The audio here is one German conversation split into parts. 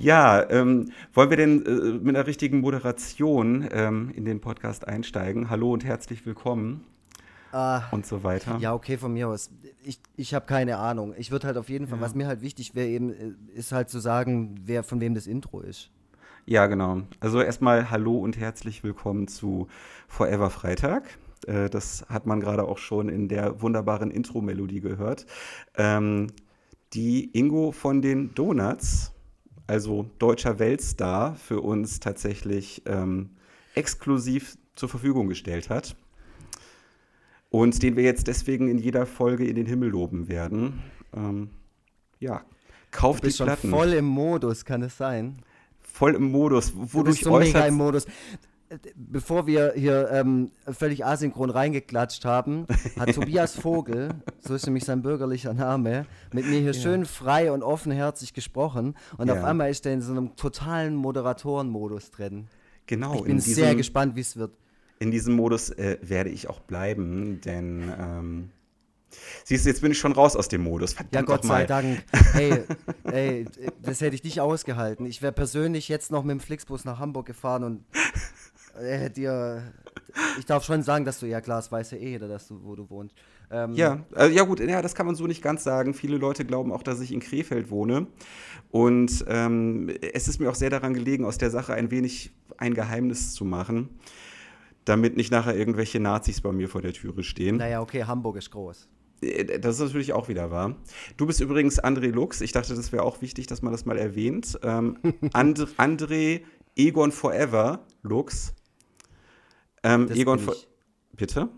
Ja, ähm, wollen wir denn äh, mit einer richtigen Moderation ähm, in den Podcast einsteigen? Hallo und herzlich willkommen. Ah, und so weiter. Ja, okay, von mir aus. Ich, ich habe keine Ahnung. Ich würde halt auf jeden Fall, Ja. was mir halt wichtig wäre, eben, äh, ist halt zu sagen, wer von wem das Intro ist. Ja, genau. Also erstmal hallo und herzlich willkommen zu Forever Freitag. Äh, das hat man gerade auch schon in der wunderbaren Intro-Melodie gehört. Ähm, die Ingo von den Donuts, also deutscher Weltstar, für uns tatsächlich ähm, exklusiv zur Verfügung gestellt hat. Und den wir jetzt deswegen in jeder Folge in den Himmel loben werden. Ähm, ja, Du kauft die bist schon Platten. voll im Modus, kann es sein? voll im Modus, Du wodurch bist so im Modus. Bevor wir hier ähm, völlig asynchron reingeklatscht haben, hat Tobias Vogel, so ist nämlich sein bürgerlicher Name, mit mir hier schön frei und offenherzig gesprochen. Und Ja. auf einmal ist er in so einem totalen Moderatorenmodus drin. Genau, Ich bin in sehr diesem, gespannt, wie es wird. in diesem Modus äh, werde ich auch bleiben, denn ähm, siehst du, jetzt bin ich schon raus aus dem Modus. Verdammt Ja, Gott sei Dank. Ey, ey, das hätte ich nicht ausgehalten. Ich wäre persönlich jetzt noch mit dem Flixbus nach Hamburg gefahren und äh, dir. Ich darf schon sagen, dass du, ja klar, das weiß ja eh jeder, dass du, wo du wohnst. Ähm, Ja, äh, ja gut, ja, das kann man so nicht ganz sagen. Viele Leute glauben auch, dass ich in Krefeld wohne. Und ähm, es ist mir auch sehr daran gelegen, aus der Sache ein wenig ein Geheimnis zu machen, damit nicht nachher irgendwelche Nazis bei mir vor der Türe stehen. Naja, okay, Hamburg ist groß. Äh, Das ist natürlich auch wieder wahr. Du bist übrigens André Lux. Ich dachte, das wäre auch wichtig, dass man das mal erwähnt. Ähm, And André Egon Forever Lux. Ähm, Das Egon ich. Bitte?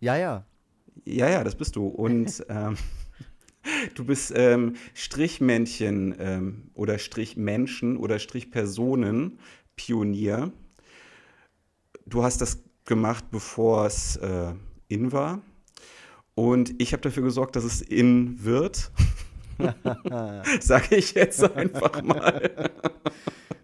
Ja, ja. Ja, ja, das bist du. Und ähm, du bist ähm, Strichmännchen ähm, oder Strichmenschen oder Strichpersonen Pionier. Du hast das gemacht, bevor es äh, in war. Und ich habe dafür gesorgt, dass es in wird. Sage ich jetzt einfach mal.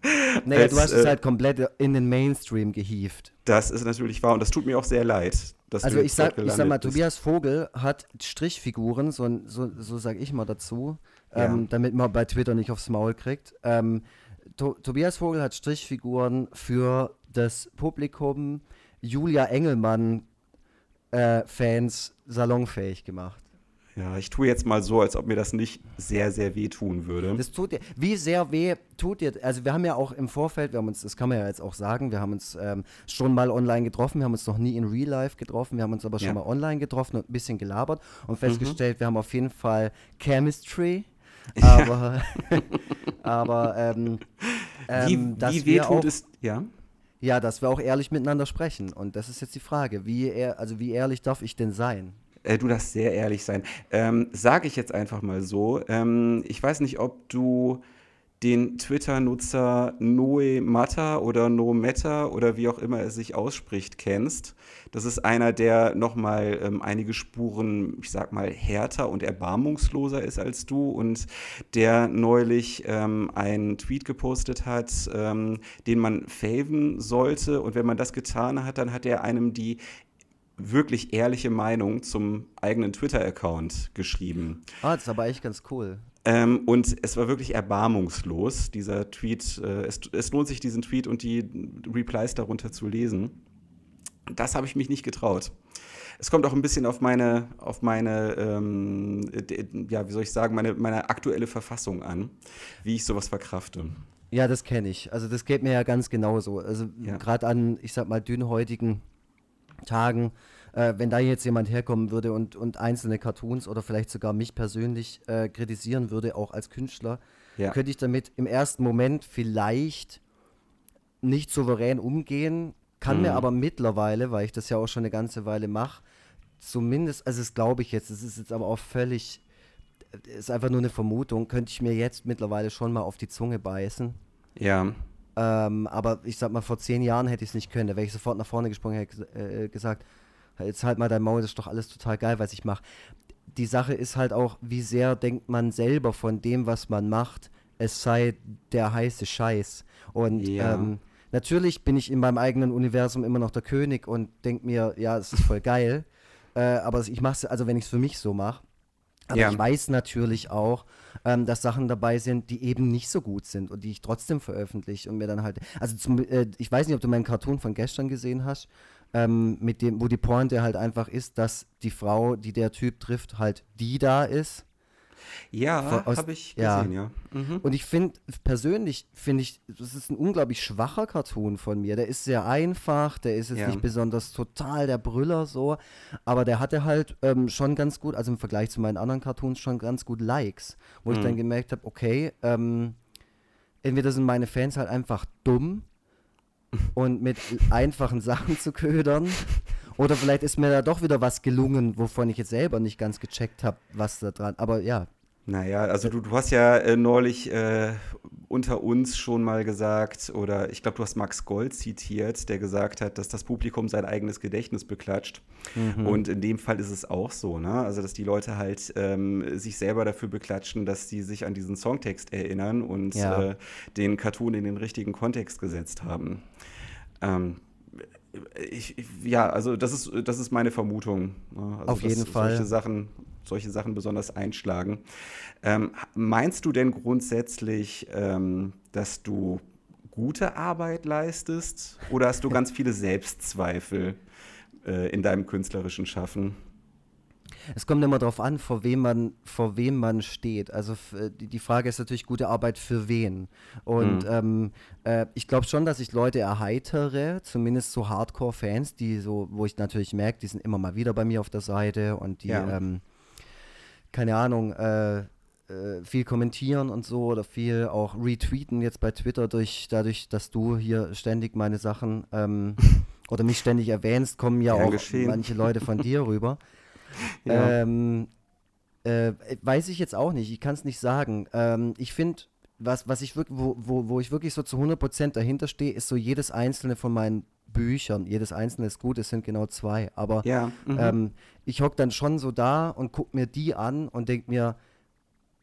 Naja, Als, du hast es äh, halt komplett in den Mainstream gehievt. Das ist natürlich wahr und das tut mir auch sehr leid. Also ich sag, ich sag mal, bist. Tobias Vogel hat Strichfiguren, so, so, so sage ich mal dazu, Ja. ähm, damit man bei Twitter nicht aufs Maul kriegt. Ähm, to Tobias Vogel hat Strichfiguren für das Publikum Julia Engelmann äh, Fans salonfähig gemacht. Ja, ich tue jetzt mal so, als ob mir das nicht sehr, sehr weh tun würde. Das tut dir, wie sehr weh tut dir, also wir haben ja auch im Vorfeld, wir haben uns, das kann man ja jetzt auch sagen, wir haben uns ähm, schon mal online getroffen, wir haben uns noch nie in Real Life getroffen, wir haben uns aber schon Ja. mal online getroffen und ein bisschen gelabert und festgestellt, wir haben auf jeden Fall Chemistry, aber, aber ähm, wie ähm, dass wie wir weh auch, tut es, ja? ja, dass wir auch ehrlich miteinander sprechen und das ist jetzt die Frage, wie, also wie ehrlich darf ich denn sein? Äh, du darfst sehr ehrlich sein. Ähm, Sage ich jetzt einfach mal so. Ähm, ich weiß nicht, ob du den Twitter-Nutzer Noe Mata oder No Meta oder wie auch immer er sich ausspricht, kennst. Das ist einer, der nochmal ähm, einige Spuren, ich sag mal, härter und erbarmungsloser ist als du und der neulich ähm, einen Tweet gepostet hat, ähm, den man faven sollte. Und wenn man das getan hat, dann hat er einem die wirklich ehrliche Meinung zum eigenen Twitter-Account geschrieben. Ah, das ist aber echt ganz cool. Ähm, und es war wirklich erbarmungslos, dieser Tweet. Äh, es, es lohnt sich, diesen Tweet und die Replies darunter zu lesen. Das habe ich mich nicht getraut. Es kommt auch ein bisschen auf meine, auf meine, ähm, ja, wie soll ich sagen, meine, meine aktuelle Verfassung an, wie ich sowas verkrafte. Ja, das kenne ich. Also das geht mir ja ganz genauso. Also Ja. gerade an, ich sag mal, dünnhäutigen Tagen, äh, wenn da jetzt jemand herkommen würde und, und einzelne Cartoons oder vielleicht sogar mich persönlich äh, kritisieren würde, auch als Künstler, Ja. könnte ich damit im ersten Moment vielleicht nicht souverän umgehen, kann mir Mhm. aber mittlerweile, weil ich das ja auch schon eine ganze Weile mache, zumindest, also das glaube ich jetzt, das ist jetzt aber auch völlig, ist einfach nur eine Vermutung, könnte ich mir jetzt mittlerweile schon mal auf die Zunge beißen. Ja, Ähm, aber ich sag mal, vor zehn Jahren hätte ich es nicht können. Da wäre ich sofort nach vorne gesprungen, hätte ges- äh, gesagt, jetzt halt mal dein Maul, das ist doch alles total geil, was ich mache. Die Sache ist halt auch, wie sehr denkt man selber von dem, was man macht, es sei der heiße Scheiß. Und Ja. ähm, natürlich bin ich in meinem eigenen Universum immer noch der König und denke mir, ja, es ist voll geil. Äh, aber ich mache es, also wenn ich es für mich so mache, Aber ja. ich weiß natürlich auch, ähm, dass Sachen dabei sind, die eben nicht so gut sind und die ich trotzdem veröffentliche und mir dann halt. Also zum, äh, ich weiß nicht, ob du meinen Cartoon von gestern gesehen hast, ähm, mit dem, wo die Pointe halt einfach ist, dass die Frau, die der Typ trifft, halt die da ist ja, habe ich gesehen, ja. ja. Mhm. Und ich finde, persönlich finde ich, das ist ein unglaublich schwacher Cartoon von mir. Der ist sehr einfach, der ist jetzt ja. nicht besonders total der Brüller so, aber der hatte halt ähm, schon ganz gut, also im Vergleich zu meinen anderen Cartoons schon ganz gut Likes, wo mhm. ich dann gemerkt habe, okay, ähm, entweder sind meine Fans halt einfach dumm und mit einfachen Sachen zu ködern. Oder vielleicht ist mir da doch wieder was gelungen, wovon ich jetzt selber nicht ganz gecheckt habe, was da dran. Aber ja, naja, also du, du hast ja äh, neulich äh, unter uns schon mal gesagt, oder ich glaube, du hast Max Gold zitiert, der gesagt hat, dass das Publikum sein eigenes Gedächtnis beklatscht. Mhm. Und in dem Fall ist es auch so, ne? Also, dass die Leute halt ähm, sich selber dafür beklatschen, dass sie sich an diesen Songtext erinnern und ja. äh, den Cartoon in den richtigen Kontext gesetzt haben. Ähm, ich, ja, also das ist, das ist meine Vermutung. Ne? Also, Auf jeden Fall. Solche Sachen solche Sachen besonders einschlagen. Ähm, meinst du denn grundsätzlich, ähm, dass du gute Arbeit leistest oder hast du ganz viele Selbstzweifel äh, in deinem künstlerischen Schaffen? Es kommt immer darauf an, vor wem man, vor wem man steht. Also äh, die Frage ist natürlich gute Arbeit für wen. Und mhm. ähm, äh, ich glaube schon, dass ich Leute erheitere, zumindest so Hardcore-Fans, die so, wo ich natürlich merke, die sind immer mal wieder bei mir auf der Seite und die ja. ähm, keine Ahnung, äh, äh, viel kommentieren und so oder viel auch retweeten jetzt bei Twitter durch dadurch, dass du hier ständig meine Sachen ähm, oder mich ständig erwähnst, kommen ja, ja auch geschehen. manche Leute von dir rüber. ja. ähm, äh, weiß ich jetzt auch nicht, ich kann es nicht sagen. Ähm, ich finde, was, was ich wirklich, wo, wo, wo ich wirklich so zu 100% dahinter stehe, ist so jedes einzelne von meinen Büchern. Jedes einzelne ist gut, es sind genau zwei. Aber ja, mhm. ähm, ich hocke dann schon so da und gucke mir die an und denke mir,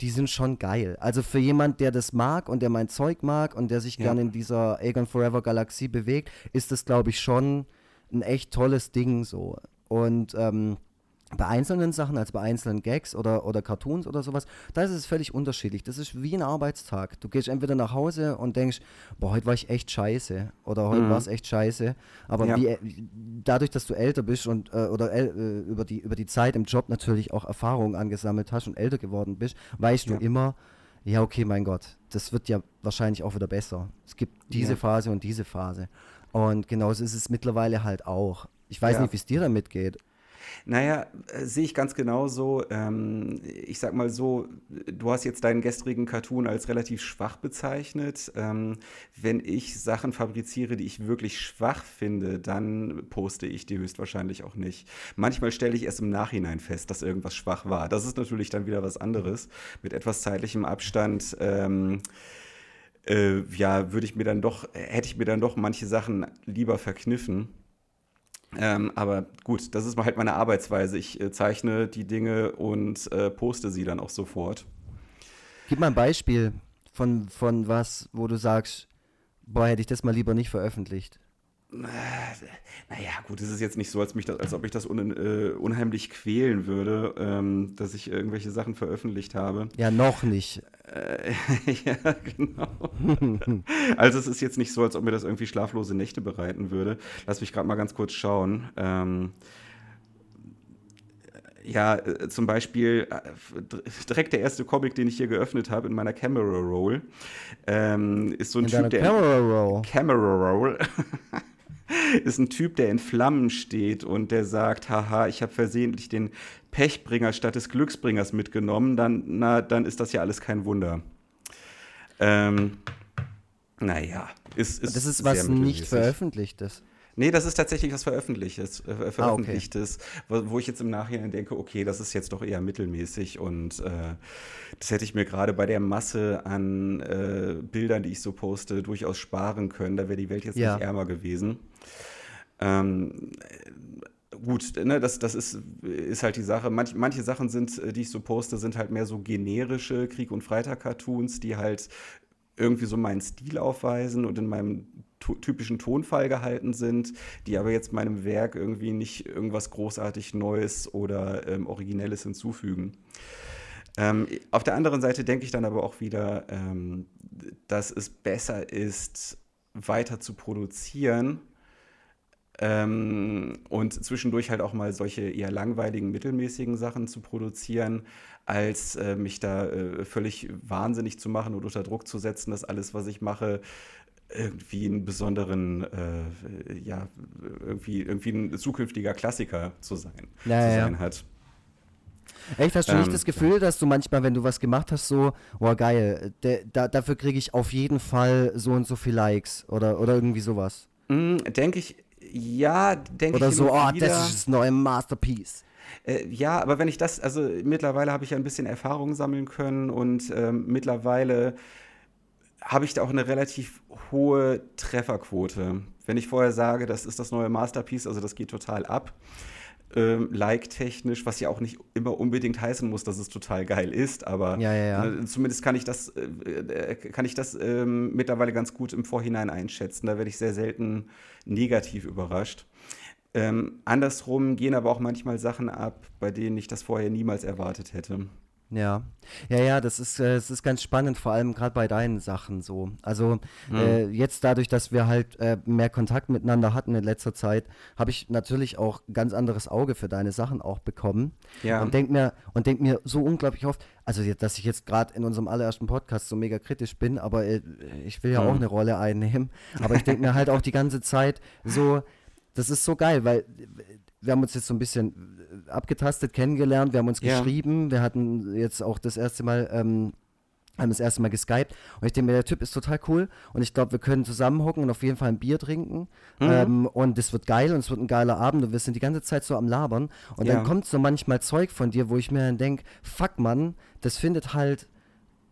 die sind schon geil. Also für jemand, der das mag und der mein Zeug mag und der sich ja. gerne in dieser Aegon Forever Galaxie bewegt, ist das, glaube ich, schon ein echt tolles Ding so. Und ähm, bei einzelnen Sachen, also bei einzelnen Gags oder, oder Cartoons oder sowas, da ist es völlig unterschiedlich. Das ist wie ein Arbeitstag. Du gehst entweder nach Hause und denkst, boah, heute war ich echt scheiße oder heute mhm. war es echt scheiße. Aber ja. wie, dadurch, dass du älter bist und äh, oder äh, über, die, über die Zeit im Job natürlich auch Erfahrungen angesammelt hast und älter geworden bist, weißt ja. du immer, ja, okay, mein Gott, das wird ja wahrscheinlich auch wieder besser. Es gibt diese ja. Phase und diese Phase. Und genauso ist es mittlerweile halt auch. Ich weiß nicht, wie es dir damit geht. Naja, äh, sehe ich ganz genauso. Ähm, ich sag mal so, du hast jetzt deinen gestrigen Cartoon als relativ schwach bezeichnet. Ähm, wenn ich Sachen fabriziere, die ich wirklich schwach finde, dann poste ich die höchstwahrscheinlich auch nicht. Manchmal stelle ich erst im Nachhinein fest, dass irgendwas schwach war. Das ist natürlich dann wieder was anderes. Mit etwas zeitlichem Abstand. Ähm, äh, ja, würde ich mir dann doch, hätte ich mir dann doch manche Sachen lieber verkniffen. Ähm, aber gut, das ist halt meine Arbeitsweise. Ich äh, zeichne die Dinge und äh, poste sie dann auch sofort. Gib mal ein Beispiel von, von was, wo du sagst, boah, hätte ich das mal lieber nicht veröffentlicht. Naja, gut, es ist jetzt nicht so, als, mich das, als ob ich das un, äh, unheimlich quälen würde, ähm, dass ich irgendwelche Sachen veröffentlicht habe. Ja, noch nicht. Äh, ja, genau. also es ist jetzt nicht so, als ob mir das irgendwie schlaflose Nächte bereiten würde. Lass mich gerade mal ganz kurz schauen. Ähm, ja, äh, zum Beispiel äh, direkt der erste Comic, den ich hier geöffnet habe in meiner Camera Roll, ähm, ist so ein in Typ, der Camera Roll. Camera Roll. ist ein Typ, der in Flammen steht und der sagt, haha, ich habe versehentlich den Pechbringer statt des Glücksbringers mitgenommen, dann, na, dann ist das ja alles kein Wunder. Ähm, naja, ist, ist Das ist was nicht veröffentlichtes. Nee, das ist tatsächlich was Veröffentlichtes, äh, Veröffentlichtes, ah, okay. wo, wo, ich jetzt im Nachhinein denke, okay, das ist jetzt doch eher mittelmäßig und äh, das hätte ich mir gerade bei der Masse an äh, Bildern, die ich so poste, durchaus sparen können. Da wäre die Welt jetzt ja. nicht ärmer gewesen. Ähm, gut, ne, das, das ist, ist halt die Sache. Manch, manche Sachen sind, äh, die ich so poste, sind halt mehr so generische Krieg- und Freitag-Cartoons, die halt irgendwie so meinen Stil aufweisen und in meinem typischen Tonfall gehalten sind, die aber jetzt meinem Werk irgendwie nicht irgendwas großartig Neues oder ähm, Originelles hinzufügen. Ähm, auf der anderen Seite denke ich dann aber auch wieder, ähm, dass es besser ist, weiter zu produzieren ähm, und zwischendurch halt auch mal solche eher langweiligen, mittelmäßigen Sachen zu produzieren, als äh, mich da äh, völlig wahnsinnig zu machen und unter Druck zu setzen, dass alles, was ich mache, irgendwie einen besonderen, äh, ja, irgendwie, irgendwie ein zukünftiger Klassiker zu sein, ja, zu ja. sein hat. Echt, hast du Ähm, nicht das Gefühl, dass du manchmal, wenn du was gemacht hast, so, boah, geil, der, da, dafür kriege ich auf jeden Fall so und so viel Likes oder, oder irgendwie sowas? Mm, denke ich, ja, denke ich. Oder so, oh, wieder. das ist das neue Masterpiece. Äh, ja, aber wenn ich das, also mittlerweile habe ich ja ein bisschen Erfahrung sammeln können und ähm, mittlerweile habe ich da auch eine relativ hohe Trefferquote. Wenn ich vorher sage, das ist das neue Masterpiece, also das geht total ab, ähm, like-technisch, was ja auch nicht immer unbedingt heißen muss, dass es total geil ist, aber Ja, ja, ja. äh, zumindest kann ich das, äh, äh, kann ich das ähm, mittlerweile ganz gut im Vorhinein einschätzen. Da werde ich sehr selten negativ überrascht. Ähm, andersrum gehen aber auch manchmal Sachen ab, bei denen ich das vorher niemals erwartet hätte. Ja, ja, ja, das ist, äh, das ist ganz spannend, vor allem gerade bei deinen Sachen so. Also Hm. äh, jetzt dadurch, dass wir halt äh, mehr Kontakt miteinander hatten in letzter Zeit, habe ich natürlich auch ein ganz anderes Auge für deine Sachen auch bekommen. Ja. Und denk mir, und denk mir so unglaublich oft, also dass ich jetzt gerade in unserem allerersten Podcast so mega kritisch bin, aber äh, ich will ja Hm. auch eine Rolle einnehmen. Aber ich denke mir halt auch die ganze Zeit so, das ist so geil, weil wir haben uns jetzt so ein bisschen äh, abgetastet, kennengelernt, wir haben uns Ja. geschrieben, wir hatten jetzt auch das erste Mal, ähm, haben das erste Mal geskypt und ich denke mir, der Typ ist total cool und ich glaube, wir können zusammenhocken und auf jeden Fall ein Bier trinken Mhm. ähm, und es wird geil und es wird ein geiler Abend und wir sind die ganze Zeit so am Labern und Ja. dann kommt so manchmal Zeug von dir, wo ich mir dann denke, fuck Mann, das findet halt,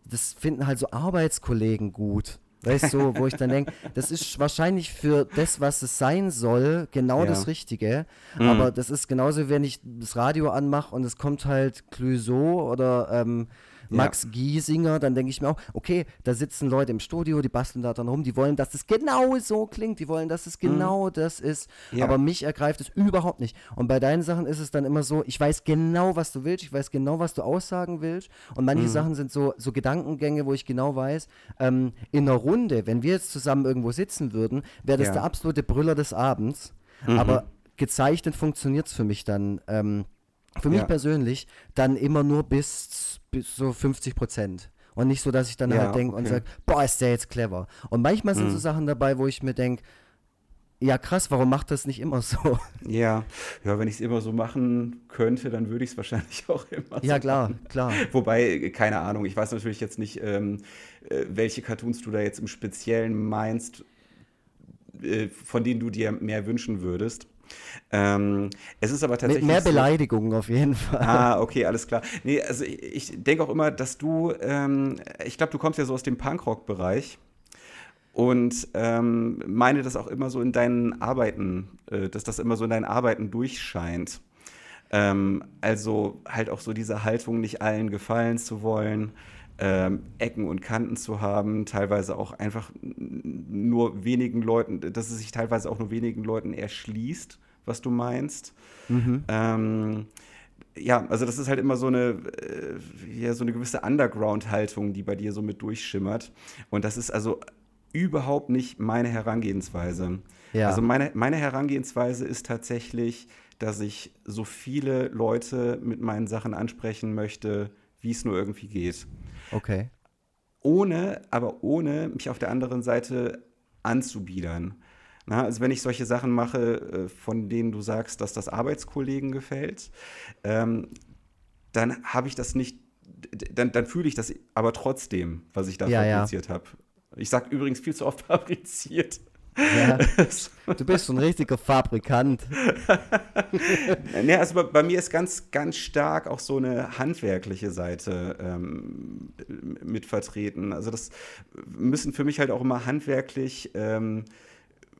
das finden halt so Arbeitskollegen gut. Weißt du, wo ich dann denke, das ist wahrscheinlich für das, was es sein soll, genau Ja. das Richtige. Mhm. Aber das ist genauso, wenn ich das Radio anmache und es kommt halt Clouseau oder ähm, Max Giesinger, dann denke ich mir auch, okay, da sitzen Leute im Studio, die basteln da dann rum, die wollen, dass es genau so klingt, die wollen, dass es genau das ist. Mhm. Ja. Aber mich ergreift es überhaupt nicht. Und bei deinen Sachen ist es dann immer so, ich weiß genau, was du willst, ich weiß genau, was du aussagen willst. Und Mhm. manche Sachen sind so, so Gedankengänge, wo ich genau weiß, ähm, in einer Runde, wenn wir jetzt zusammen irgendwo sitzen würden, wäre das Ja. der absolute Brüller des Abends. Mhm. Aber gezeichnet funktioniert es für mich dann. Ähm, für mich Ja. persönlich dann immer nur bis, bis so 50 Prozent. Und nicht so, dass ich dann Ja, halt denke und okay. sage, boah, ist der jetzt clever. Und manchmal sind so Mhm. Sachen dabei, wo ich mir denke, ja krass, warum macht das nicht immer so? Ja, ja, wenn ich es immer so machen könnte, dann würde ich es wahrscheinlich auch immer so ja, klar, machen. klar. Wobei, keine Ahnung, ich weiß natürlich jetzt nicht, ähm, äh, welche Cartoons du da jetzt im Speziellen meinst, äh, von denen du dir mehr wünschen würdest. Ähm, es ist aber Mit tatsächlich. mehr so- Beleidigungen auf jeden Fall. Ah, okay, alles klar. Nee, also ich, ich denke auch immer, dass du, ähm, ich glaube, du kommst ja so aus dem Punkrock-Bereich und ähm, meine das auch immer so in deinen Arbeiten, äh, dass das immer so in deinen Arbeiten durchscheint. Ähm, also halt auch so diese Haltung, nicht allen gefallen zu wollen, ähm, Ecken und Kanten zu haben, teilweise auch einfach nur wenigen Leuten, dass es sich teilweise auch nur wenigen Leuten erschließt, was du meinst. Mhm. Ähm, ja, also das ist halt immer so eine, äh, ja, so eine gewisse Underground-Haltung, die bei dir so mit durchschimmert. Und das ist also überhaupt nicht meine Herangehensweise. Ja. Also meine, meine Herangehensweise ist tatsächlich, dass ich so viele Leute mit meinen Sachen ansprechen möchte, wie es nur irgendwie geht. Okay. Ohne, aber ohne mich auf der anderen Seite anzubiedern. Na, also wenn ich solche Sachen mache, äh, von denen du sagst, dass das Arbeitskollegen gefällt, ähm, dann habe ich das nicht, dann, dann fühle ich das aber trotzdem, was ich da Ja, ja. fabriziert habe. Ich sage übrigens viel zu oft fabriziert. Ja. Du bist so ein richtiger Fabrikant. Ne, also bei, bei mir ist ganz, ganz stark auch so eine handwerkliche Seite ähm, mit vertreten. Also das müssen für mich halt auch immer handwerklich ähm,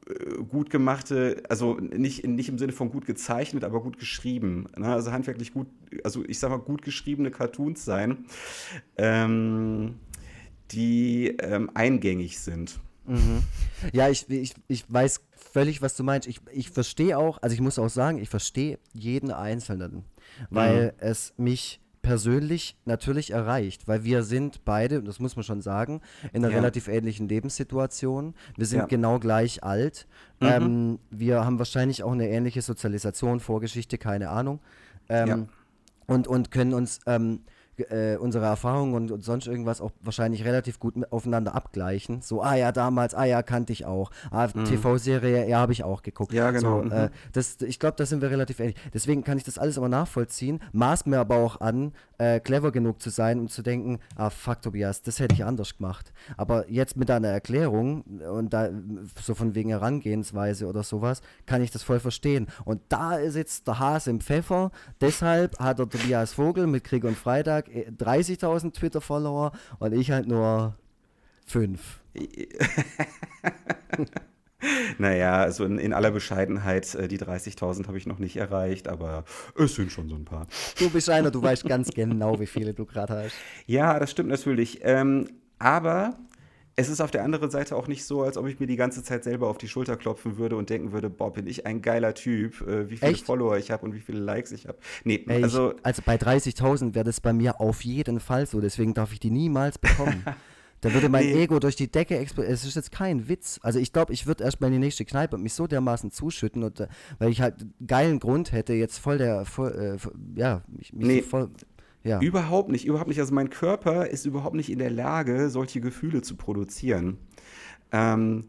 äh, gut gemachte, also nicht, nicht im Sinne von gut gezeichnet, aber gut geschrieben. Ne? Also handwerklich gut, also ich sag mal gut geschriebene Cartoons sein, ähm, die ähm, eingängig sind. Mhm. Ja, ich, ich, ich weiß völlig, was du meinst. Ich, ich verstehe auch, also ich muss auch sagen, ich verstehe jeden Einzelnen, weil es mich persönlich natürlich erreicht, weil wir sind beide, das muss man schon sagen, in einer Ja. relativ ähnlichen Lebenssituation. Wir sind Ja. genau gleich alt. Mhm. Ähm, wir haben wahrscheinlich auch eine ähnliche Sozialisation, Vorgeschichte, keine Ahnung. Ähm, Ja. und, und können uns ähm, äh, unsere Erfahrungen und, und sonst irgendwas auch wahrscheinlich relativ gut aufeinander abgleichen. So, ah ja, damals, ah ja, kannte ich auch. Ah, TV-Serie, ja, habe ich auch geguckt. Mhm. Ja, genau, So, mhm. äh, das, ich glaube, da sind wir relativ ähnlich. Deswegen kann ich das alles aber nachvollziehen, maß mir aber auch an, äh, clever genug zu sein und zu denken, ah fuck Tobias, das hätte ich anders gemacht. Aber jetzt mit deiner Erklärung und da so von wegen Herangehensweise oder sowas, kann ich das voll verstehen. Und da ist jetzt der Hase im Pfeffer. Deshalb hat der Tobias Vogel mit Krieg und Freitag äh, 30.000 Twitter-Follower und ich halt nur fünf. Naja, also in, in aller Bescheidenheit, äh, die 30.000 habe ich noch nicht erreicht, aber es sind schon so ein paar. Du bist einer, du weißt ganz genau, wie viele du gerade hast. Ja, das stimmt natürlich. Ähm, aber es ist auf der anderen Seite auch nicht so, als ob ich mir die ganze Zeit selber auf die Schulter klopfen würde und denken würde, boah, bin ich ein geiler Typ, äh, wie viele Echt? Follower ich habe und wie viele Likes ich habe. Nee, Ey, also ich, also bei 30.000 wäre das bei mir auf jeden Fall so, deswegen darf ich die niemals bekommen. Da würde mein Nee. Ego durch die Decke explodieren. Es ist jetzt kein Witz. Also ich glaube, ich würde erst mal in die nächste Kneipe und mich so dermaßen zuschütten, und, äh, weil ich halt einen geilen Grund hätte, jetzt voll der, voll, äh, ja, mich, mich Nee. so voll, ja. Überhaupt nicht, überhaupt nicht. Also mein Körper ist überhaupt nicht in der Lage, solche Gefühle zu produzieren. Ähm,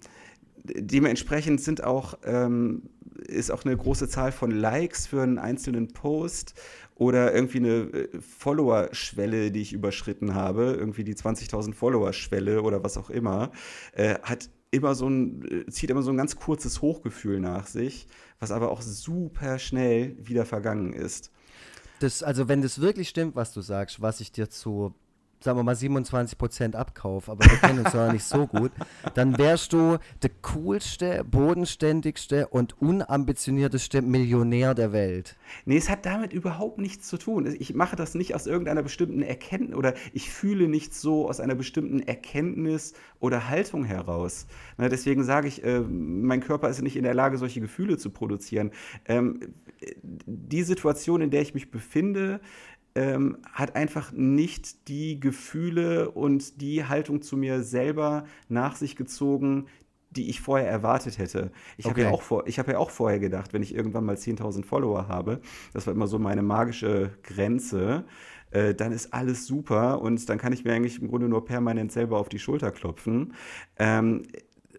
dementsprechend sind auch, ähm, ist auch eine große Zahl von Likes für einen einzelnen Post oder irgendwie eine äh, Follower-Schwelle, die ich überschritten habe, irgendwie die 20.000 Follower-Schwelle oder was auch immer, äh, hat immer so ein, äh, zieht immer so ein ganz kurzes Hochgefühl nach sich, was aber auch super schnell wieder vergangen ist. Das, also wenn das wirklich stimmt, was du sagst, was ich dir zu, sagen wir mal, 27% abkaufe, aber wir kennen uns ja nicht so gut, dann wärst du der coolste, bodenständigste und unambitionierteste Millionär der Welt. Nee, es hat damit überhaupt nichts zu tun. Ich mache das nicht aus irgendeiner bestimmten Erkenntnis oder ich fühle nicht so aus einer bestimmten Erkenntnis oder Haltung heraus. Na, deswegen sage ich, äh, mein Körper ist nicht in der Lage, solche Gefühle zu produzieren. Ähm, die Situation, in der ich mich befinde, ähm, hat einfach nicht die Gefühle und die Haltung zu mir selber nach sich gezogen, die ich vorher erwartet hätte. Ich habe ja, Okay. auch vor- ich hab ja auch vorher gedacht, wenn ich irgendwann mal 10.000 Follower habe, das war immer so meine magische Grenze, äh, dann ist alles super und dann kann ich mir eigentlich im Grunde nur permanent selber auf die Schulter klopfen. Ähm,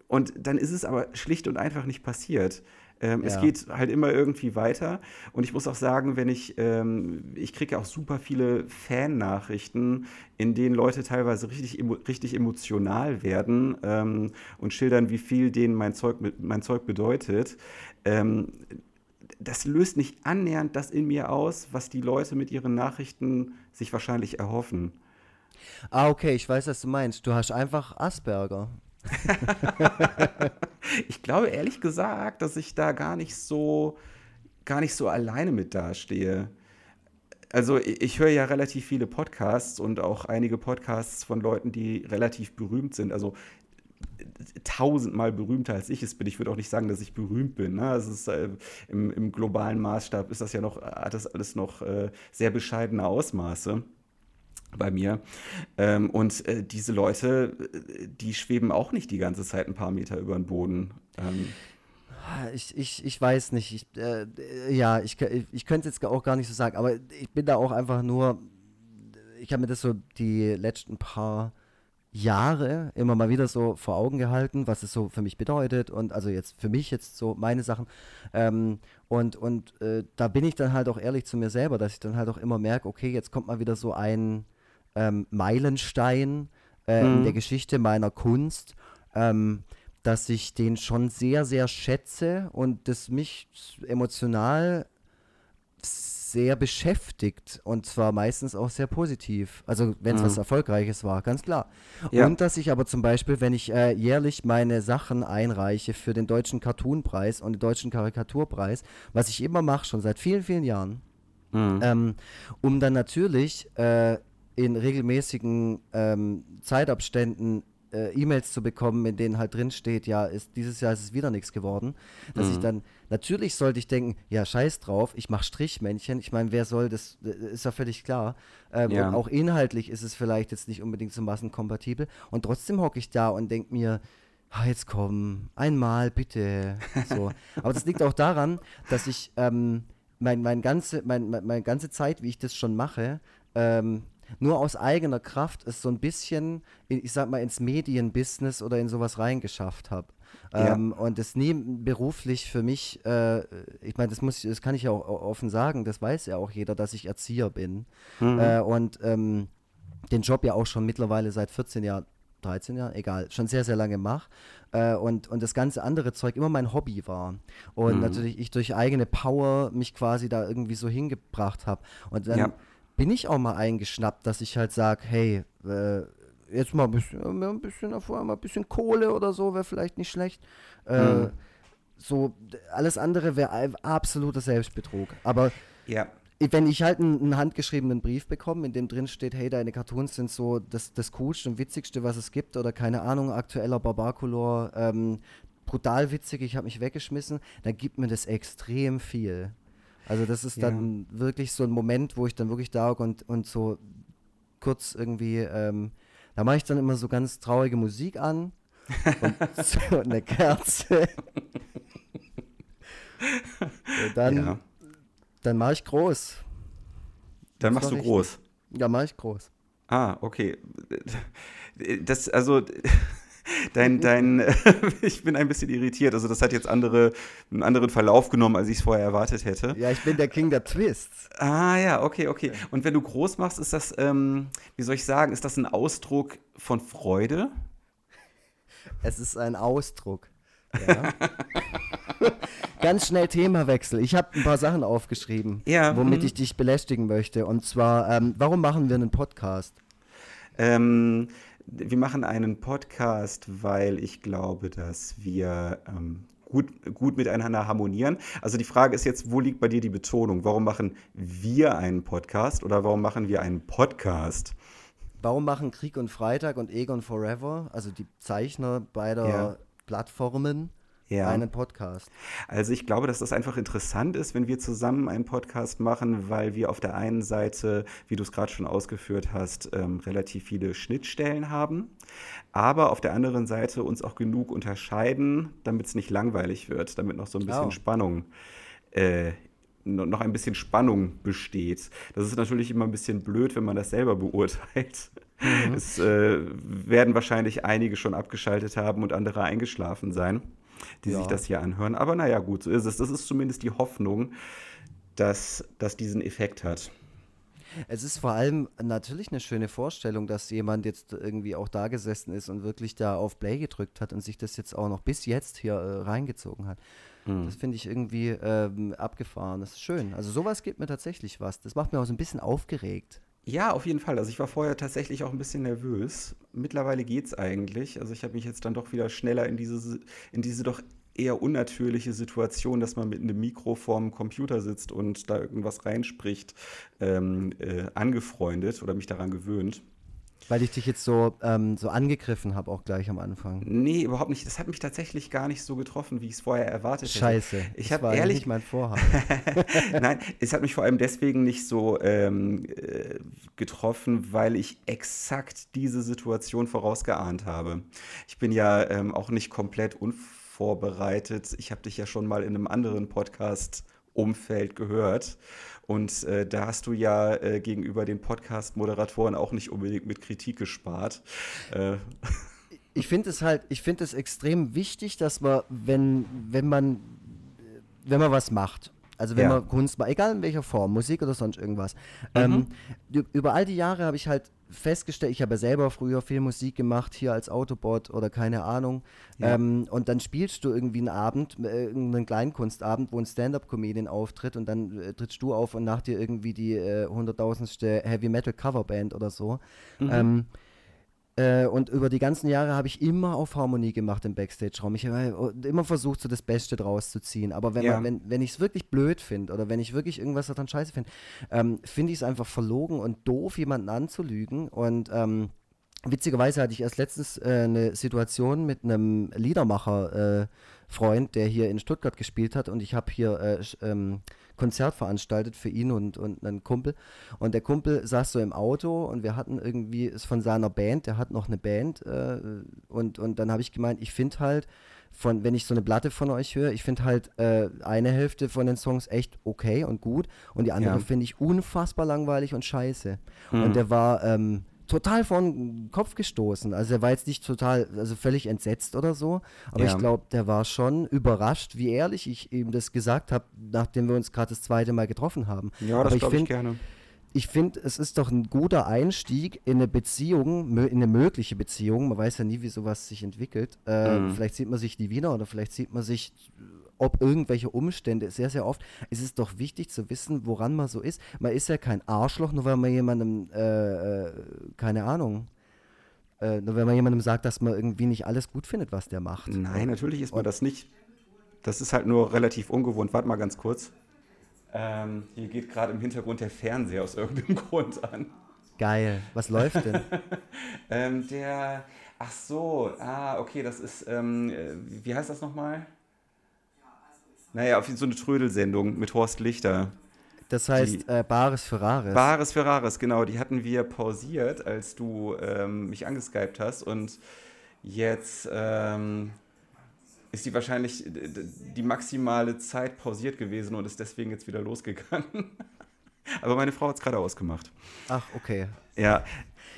und dann ist es aber schlicht und einfach nicht passiert. Ähm, Es Ja. geht halt immer irgendwie weiter. Und ich muss auch sagen, wenn ich, ähm, ich kriege auch super viele Fan-Nachrichten, in denen Leute teilweise richtig, emo richtig emotional werden ähm, und schildern, wie viel denen mein Zeug, mein Zeug bedeutet. Ähm, das löst nicht annähernd das in mir aus, was die Leute mit ihren Nachrichten sich wahrscheinlich erhoffen. Ah, okay, ich weiß, was du meinst. Du hast einfach Asperger. Ich glaube ehrlich gesagt, dass ich da gar nicht so, gar nicht so alleine mit dastehe. Also ich, ich höre ja relativ viele Podcasts und auch einige Podcasts von Leuten, die relativ berühmt sind. Also tausendmal berühmter als ich es bin. Ich würde auch nicht sagen, dass ich berühmt bin. Ne? Es ist, äh, im, Im globalen Maßstab ist das ja noch, hat das alles noch äh, sehr bescheidene Ausmaße bei mir. Ähm, und äh, diese Leute, äh, die schweben auch nicht die ganze Zeit ein paar Meter über den Boden. Ähm, Ah, Ich, ich, ich weiß nicht. Ich, äh, äh, ja, ich, ich könnte es jetzt auch gar nicht so sagen, aber ich bin da auch einfach nur, ich habe mir das so die letzten paar Jahre immer mal wieder so vor Augen gehalten, was es so für mich bedeutet und also jetzt für mich jetzt so meine Sachen. Ähm, und und äh, da bin ich dann halt auch ehrlich zu mir selber, dass ich dann halt auch immer merke, okay, jetzt kommt mal wieder so ein ähm, Meilenstein äh, in Mhm. der Geschichte meiner Kunst. Ähm, dass ich den schon sehr, sehr schätze und das mich emotional sehr beschäftigt und zwar meistens auch sehr positiv. Also wenn es was Mhm. Erfolgreiches war, ganz klar. Ja. Und dass ich aber zum Beispiel, wenn ich äh, jährlich meine Sachen einreiche für den deutschen Cartoonpreis und den deutschen Karikaturpreis, was ich immer mache, schon seit vielen, vielen Jahren, Mhm. ähm, um dann natürlich äh, in regelmäßigen ähm, Zeitabständen äh, E-Mails zu bekommen, in denen halt drin steht, ja, ist, dieses Jahr ist es wieder nichts geworden, dass Mhm. ich dann, natürlich sollte ich denken, ja, scheiß drauf, ich mache Strichmännchen, ich meine, wer soll, das äh, ist ja völlig klar. Ähm, Ja. Und auch inhaltlich ist es vielleicht jetzt nicht unbedingt so massenkompatibel und trotzdem hocke ich da und denke mir, ah, jetzt komm, einmal bitte. So. Aber das liegt auch daran, dass ich ähm, mein, mein ganze, mein, mein, meine ganze Zeit, wie ich das schon mache, ähm, nur aus eigener Kraft es so ein bisschen, ich sag mal, ins Medienbusiness oder in sowas reingeschafft habe. Ja. Ähm, und es nie beruflich für mich, äh, ich meine, das muss, ich- das kann ich ja auch offen sagen, das weiß ja auch jeder, dass ich Erzieher bin. Mhm. Äh, und ähm, den Job ja auch schon mittlerweile seit 14 Jahren, 13 Jahren, egal, schon sehr, sehr lange mache. Äh, und, und das ganze andere Zeug immer mein Hobby war. Und Mhm. natürlich ich durch eigene Power mich quasi da irgendwie so hingebracht habe. Und dann Ja. Bin ich auch mal eingeschnappt, dass ich halt sage, hey, äh, jetzt mal ein bisschen, ein bisschen davor, mal ein bisschen Kohle oder so wäre vielleicht nicht schlecht. Äh, Mhm. So, alles andere wäre absoluter Selbstbetrug. Aber ja. wenn ich halt einen, einen handgeschriebenen Brief bekomme, in dem drin steht, hey, deine Cartoons sind so das, das coolste und witzigste, was es gibt, oder keine Ahnung, aktueller Barbarcolor, ähm, brutal witzig, ich habe mich weggeschmissen, dann gibt mir das extrem viel. Also das ist dann wirklich so ein Moment, wo ich dann wirklich da und, und so kurz irgendwie, ähm, da mache ich dann immer so ganz traurige Musik an und so eine Kerze. und dann, ja. dann mache ich groß. Dann machst du richtig. groß. Ja, mache ich groß. Ah, okay. Das, also, dein, dein, ich bin ein bisschen irritiert. Also, das hat jetzt andere, einen anderen Verlauf genommen, als ich es vorher erwartet hätte. Ja, ich bin der King der Twists. Ah, ja, okay, okay. Und wenn du groß machst, ist das, ähm, wie soll ich sagen, ist das ein Ausdruck von Freude? Es ist ein Ausdruck. Ja. Ganz schnell Themawechsel. Ich habe ein paar Sachen aufgeschrieben, Ja, womit mhm. ich dich belästigen möchte. Und zwar, ähm, warum machen wir einen Podcast? Ähm, wir machen einen Podcast, weil ich glaube, dass wir ähm, gut, gut miteinander harmonieren. Also die Frage ist jetzt, wo liegt bei dir die Betonung? Warum machen wir einen Podcast oder warum machen wir einen Podcast? Warum machen Krieg und Freitag und Egon Forever, also die Zeichner beider Ja. Plattformen, Ja. einen Podcast? Also ich glaube, dass das einfach interessant ist, wenn wir zusammen einen Podcast machen, weil wir auf der einen Seite, wie du es gerade schon ausgeführt hast, ähm, relativ viele Schnittstellen haben, aber auf der anderen Seite uns auch genug unterscheiden, damit es nicht langweilig wird, damit noch so ein bisschen Oh. Spannung äh, no- noch ein bisschen Spannung besteht. Das ist natürlich immer ein bisschen blöd, wenn man das selber beurteilt. Es äh, werden wahrscheinlich einige schon abgeschaltet haben und andere eingeschlafen sein, die Ja. sich das hier anhören. Aber naja, gut, so ist es. Das ist zumindest die Hoffnung, dass das diesen Effekt hat. Es ist vor allem natürlich eine schöne Vorstellung, dass jemand jetzt irgendwie auch da gesessen ist und wirklich da auf Play gedrückt hat und sich das jetzt auch noch bis jetzt hier äh, reingezogen hat. Das finde ich irgendwie ähm, abgefahren. Das ist schön. Also sowas gibt mir tatsächlich was. Das macht mir auch so ein bisschen aufgeregt. Ja, auf jeden Fall. Also ich war vorher tatsächlich auch ein bisschen nervös. Mittlerweile geht's eigentlich. Also ich habe mich jetzt dann doch wieder schneller in diese, in diese doch eher unnatürliche Situation, dass man mit einem Mikro vorm Computer sitzt und da irgendwas reinspricht, ähm, äh, angefreundet oder mich daran gewöhnt. Weil ich dich jetzt so, ähm, so angegriffen habe, auch gleich am Anfang. Nee, überhaupt nicht. Das hat mich tatsächlich gar nicht so getroffen, wie ich es vorher erwartet hätte. Scheiße. Ich das habe ehrlich nicht mein Vorhaben. Nein, es hat mich vor allem deswegen nicht so ähm, äh, getroffen, weil ich exakt diese Situation vorausgeahnt habe. Ich bin ja ähm, auch nicht komplett unvorbereitet. Ich habe dich ja schon mal in einem anderen Podcast-Umfeld gehört. Und äh, da hast du ja äh, gegenüber den Podcast-Moderatoren auch nicht unbedingt mit Kritik gespart. Äh, ich finde es halt, ich finde es extrem wichtig, dass man, wenn, wenn man, wenn man was macht, also wenn Ja. man Kunst macht, egal in welcher Form, Musik oder sonst irgendwas, ähm, ü- über all die Jahre habe ich halt festgestellt, ich habe ja selber früher viel Musik gemacht, hier als Autobot oder keine Ahnung, Ja. ähm, und dann spielst du irgendwie einen Abend, äh, irgendeinen Kleinkunstabend, wo ein Stand-Up-Comedian auftritt und dann äh, trittst du auf und nach dir irgendwie die äh, hunderttausendste Heavy-Metal-Coverband oder so. Ähm, äh, und über die ganzen Jahre habe ich immer auf Harmonie gemacht im Backstage-Raum. Ich habe immer versucht, so das Beste draus zu ziehen. Aber wenn, Ja. wenn, wenn ich es wirklich blöd finde oder wenn ich wirklich irgendwas daran scheiße finde, ähm, finde ich es einfach verlogen und doof, jemanden anzulügen. Und ähm, witzigerweise hatte ich erst letztens äh, eine Situation mit einem Liedermacher-Freund, äh, der hier in Stuttgart gespielt hat und ich habe hier äh, ähm, Konzert veranstaltet für ihn und, und einen Kumpel. Und der Kumpel saß so im Auto und wir hatten irgendwie, ist von seiner Band, der hat noch eine Band. Äh, und, und dann habe ich gemeint, ich finde halt, von, wenn ich so eine Platte von euch höre, ich finde halt äh, eine Hälfte von den Songs echt okay und gut und die andere ja. finde ich unfassbar langweilig und scheiße. Hm. Und der war ähm, total vor den Kopf gestoßen. Also er war jetzt nicht total, also völlig entsetzt oder so, aber ja. ich glaube, der war schon überrascht, wie ehrlich ich ihm das gesagt habe, nachdem wir uns gerade das zweite Mal getroffen haben. Ja, das glaube ich, ich gerne ich finde, es ist doch ein guter Einstieg in eine Beziehung, in eine mögliche Beziehung. Man weiß ja nie, wie sowas sich entwickelt. Äh, mhm. Vielleicht sieht man sich nie wieder oder vielleicht sieht man sich, ob irgendwelche Umstände, sehr, sehr oft. Es ist doch wichtig zu wissen, woran man so ist. Man ist ja kein Arschloch, nur weil man jemandem, äh, äh, keine Ahnung, äh, nur wenn man jemandem sagt, dass man irgendwie nicht alles gut findet, was der macht. Nein, natürlich ist man Und das nicht. Das ist halt nur relativ ungewohnt. Warte mal ganz kurz. Ähm, hier geht gerade im Hintergrund der Fernseher aus irgendeinem Grund an. Geil. Was läuft denn? ähm, der. Ach so, ah, okay, das ist. Ähm, äh, wie heißt das nochmal? Naja, auf so eine Trödelsendung mit Horst Lichter. Das heißt die, äh, Bares Ferraris. Bares Ferraris, genau. Die hatten wir pausiert, als du ähm, mich angeskypt hast. Und jetzt ähm, ist die wahrscheinlich die maximale Zeit pausiert gewesen und ist deswegen jetzt wieder losgegangen. Aber meine Frau hat es gerade ausgemacht. Ach, okay. Ja.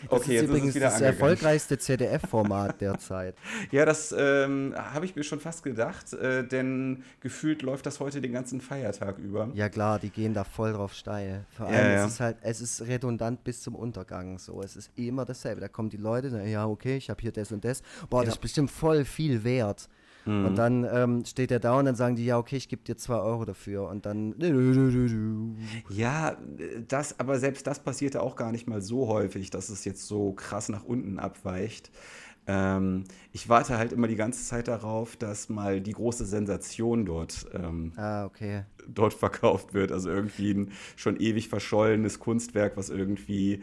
Das okay, ist jetzt übrigens ist das erfolgreichste ZDF-Format derzeit. Ja, das ähm, habe ich mir schon fast gedacht, äh, denn gefühlt läuft das heute den ganzen Feiertag über. Ja klar, die gehen da voll drauf steil. Vor allem, ja, ja. es ist halt, es ist redundant bis zum Untergang. So, es ist immer dasselbe. Da kommen die Leute, ja okay, ich habe hier das und das. Boah, ja. das ist bestimmt voll viel wert. Mhm. Und dann ähm, steht er da und dann sagen die, ja, okay, ich gebe dir zwei Euro dafür. Und dann. Ja, das, aber selbst das passierte auch gar nicht mal so häufig, dass es jetzt so krass nach unten abweicht. Ähm, ich warte halt immer die ganze Zeit darauf, dass mal die große Sensation dort, ähm, ah, okay. dort verkauft wird. Also irgendwie ein schon ewig verschollenes Kunstwerk, was irgendwie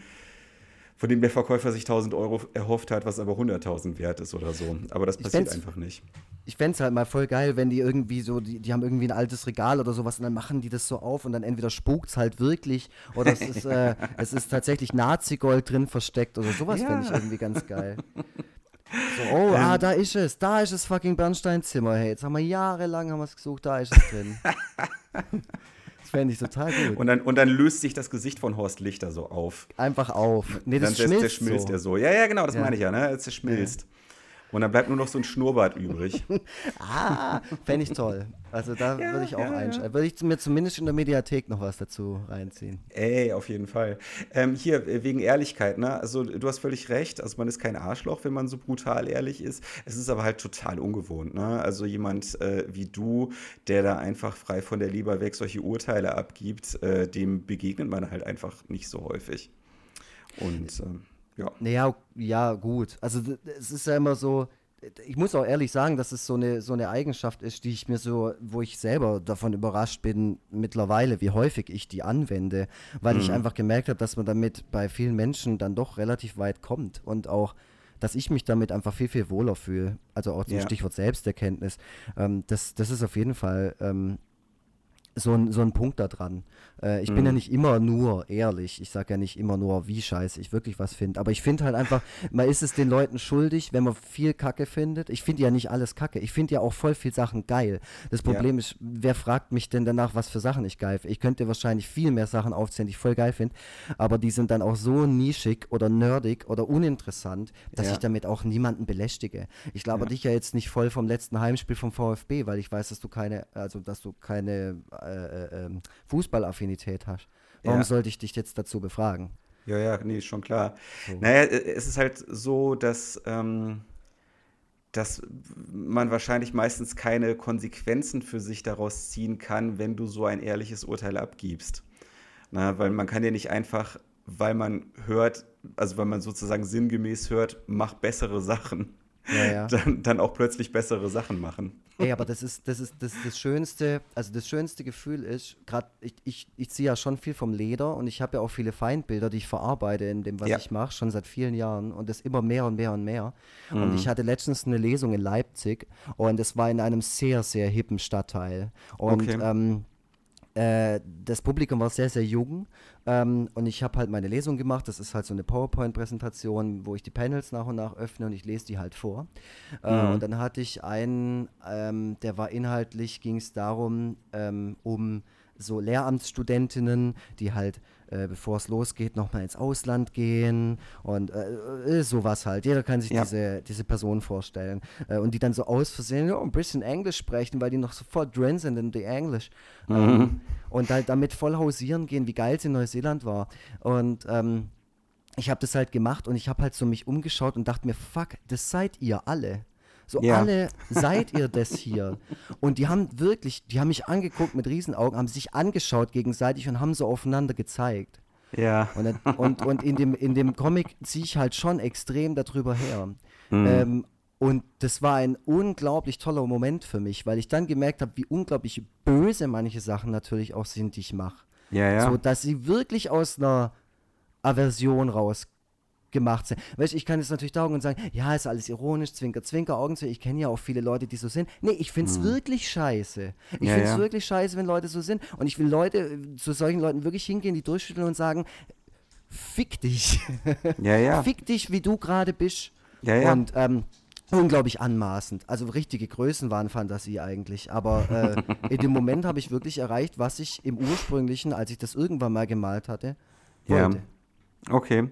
von dem der Verkäufer sich 1000 Euro erhofft hat, was aber 100.000 wert ist oder so. Aber das passiert einfach nicht. Ich fände es halt mal voll geil, wenn die irgendwie so, die, die haben irgendwie ein altes Regal oder sowas und dann machen die das so auf und dann entweder spukt es halt wirklich oder es ist, äh, es ist tatsächlich Nazi-Gold drin versteckt oder sowas ja. fände ich irgendwie ganz geil. So, oh, ähm, ah, da ist es, da ist das fucking Bernsteinzimmer. Hey, jetzt haben wir jahrelang haben gesucht, da ist es drin. fände ich total gut. Und dann, und dann löst sich das Gesicht von Horst Lichter so auf. Einfach auf. Nee, das dann schmilzt, schmilzt so. er so. Ja, ja, genau, das ja. meine ich ja, ne? Es schmilzt. Ja. Und dann bleibt nur noch so ein Schnurrbart übrig. ah, fände ich toll. Also da ja, würde ich auch ja, einschalten. Würde ich mir zumindest in der Mediathek noch was dazu reinziehen. Ey, auf jeden Fall. Ähm, hier, äh, wegen Ehrlichkeit, ne? Also du hast völlig recht. Also man ist kein Arschloch, wenn man so brutal ehrlich ist. Es ist aber halt total ungewohnt, ne? Also jemand äh, wie du, der da einfach frei von der Leber weg solche Urteile abgibt, äh, dem begegnet man halt einfach nicht so häufig. Und ähm, ja. Naja, ja, gut. Also es ist ja immer so, ich muss auch ehrlich sagen, dass es so eine, so eine Eigenschaft ist, die ich mir so, wo ich selber davon überrascht bin mittlerweile, wie häufig ich die anwende, weil mhm. ich einfach gemerkt habe, dass man damit bei vielen Menschen dann doch relativ weit kommt und auch dass ich mich damit einfach viel, viel wohler fühle. Also auch zum ja. Stichwort Selbsterkenntnis. Ähm, das, das ist auf jeden Fall ähm, so ein, so ein Punkt da dran. Äh, ich mhm. bin ja mhm. nicht immer nur ehrlich. Ich sage ja nicht immer nur, wie scheiße ich wirklich was finde. Aber ich finde halt einfach, man ist es den Leuten schuldig, wenn man viel Kacke findet. Ich finde ja nicht alles Kacke. Ich finde ja auch voll viel Sachen geil. Das Problem ja. ist, wer fragt mich denn danach, was für Sachen ich geil finde? Ich könnte wahrscheinlich viel mehr Sachen aufzählen, die ich voll geil finde. Aber die sind dann auch so nischig oder nerdig oder uninteressant, dass ja. ich damit auch niemanden belästige. Ich glaube ja. dich ja jetzt nicht voll vom letzten Heimspiel vom VfB, weil ich weiß, dass du keine, also dass du keine äh, äh, ähm, Fußballaffinität hast. Warum ja. sollte ich dich jetzt dazu befragen? Ja, ja, nee, schon klar. So. Naja, äh, es ist halt so, dass, ähm, dass man wahrscheinlich meistens keine Konsequenzen für sich daraus ziehen kann, wenn du so ein ehrliches Urteil abgibst. Na, weil man kann ja nicht einfach, weil man hört, also weil man sozusagen sinngemäß hört, mach bessere Sachen, ja, ja. Dann, dann auch plötzlich bessere Sachen machen. Ey, aber das ist das, ist, das, ist das Schönste, also das schönste Gefühl ist, gerade ich, ich, ich ziehe ja schon viel vom Leder und ich habe ja auch viele Feindbilder, die ich verarbeite in dem, was Ja. ich mache, schon seit vielen Jahren und das immer mehr und mehr und mehr. Und Mhm. ich hatte letztens eine Lesung in Leipzig und es war in einem sehr, sehr hippen Stadtteil. Und Okay. ähm, äh, das Publikum war sehr, sehr jung ähm, und ich habe halt meine Lesung gemacht. Das ist halt so eine PowerPoint-Präsentation, wo ich die Panels nach und nach öffne und ich lese die halt vor. Äh, Mhm. und dann hatte ich einen, ähm, der war inhaltlich, ging es darum, ähm, um so Lehramtsstudentinnen, die halt, äh, bevor es losgeht, nochmal ins Ausland gehen und äh, äh, sowas halt. Jeder kann sich Ja. diese, diese Person vorstellen. Äh, und die dann so aus Versehen ja, ein bisschen Englisch sprechen, weil die noch so voll drin sind in die Englisch. Ähm, und halt damit voll hausieren gehen, wie geil es in Neuseeland war. Und ähm, ich habe das halt gemacht und ich habe halt so mich umgeschaut und dachte mir, fuck, das seid ihr alle. So Ja. alle seid ihr das hier. Und die haben wirklich, die haben mich angeguckt mit Riesenaugen, haben sich angeschaut gegenseitig und haben so aufeinander gezeigt. Ja. Und, dann- und, und in, dem, in dem Comic ziehe ich halt schon extrem darüber her. Mhm. Ähm, und das war ein unglaublich toller Moment für mich, weil ich dann gemerkt habe, wie unglaublich böse manche Sachen natürlich auch sind, die ich mache. Ja, ja. So, dass sie wirklich aus einer Aversion raus gemacht sind. Weißt du, ich kann jetzt natürlich da und sagen, ja, ist alles ironisch, zwinker, zwinker, Augenzwinkern. Ich kenne ja auch viele Leute, die so sind. Nee, ich finde es wirklich scheiße. Ich Mhm. Ja, finde es ja. wirklich scheiße, wenn Leute so sind. Und ich will Leute, äh, zu solchen Leuten wirklich hingehen, die durchschütteln und sagen, fick dich. ja, ja. Fick dich, wie du gerade bist. Ja, ja. Und ähm, unglaublich anmaßend. Also richtige Größenwahnfantasie eigentlich. Aber äh, in dem Moment habe ich wirklich erreicht, was ich im ursprünglichen, als ich das irgendwann mal gemalt hatte, Ja. Okay.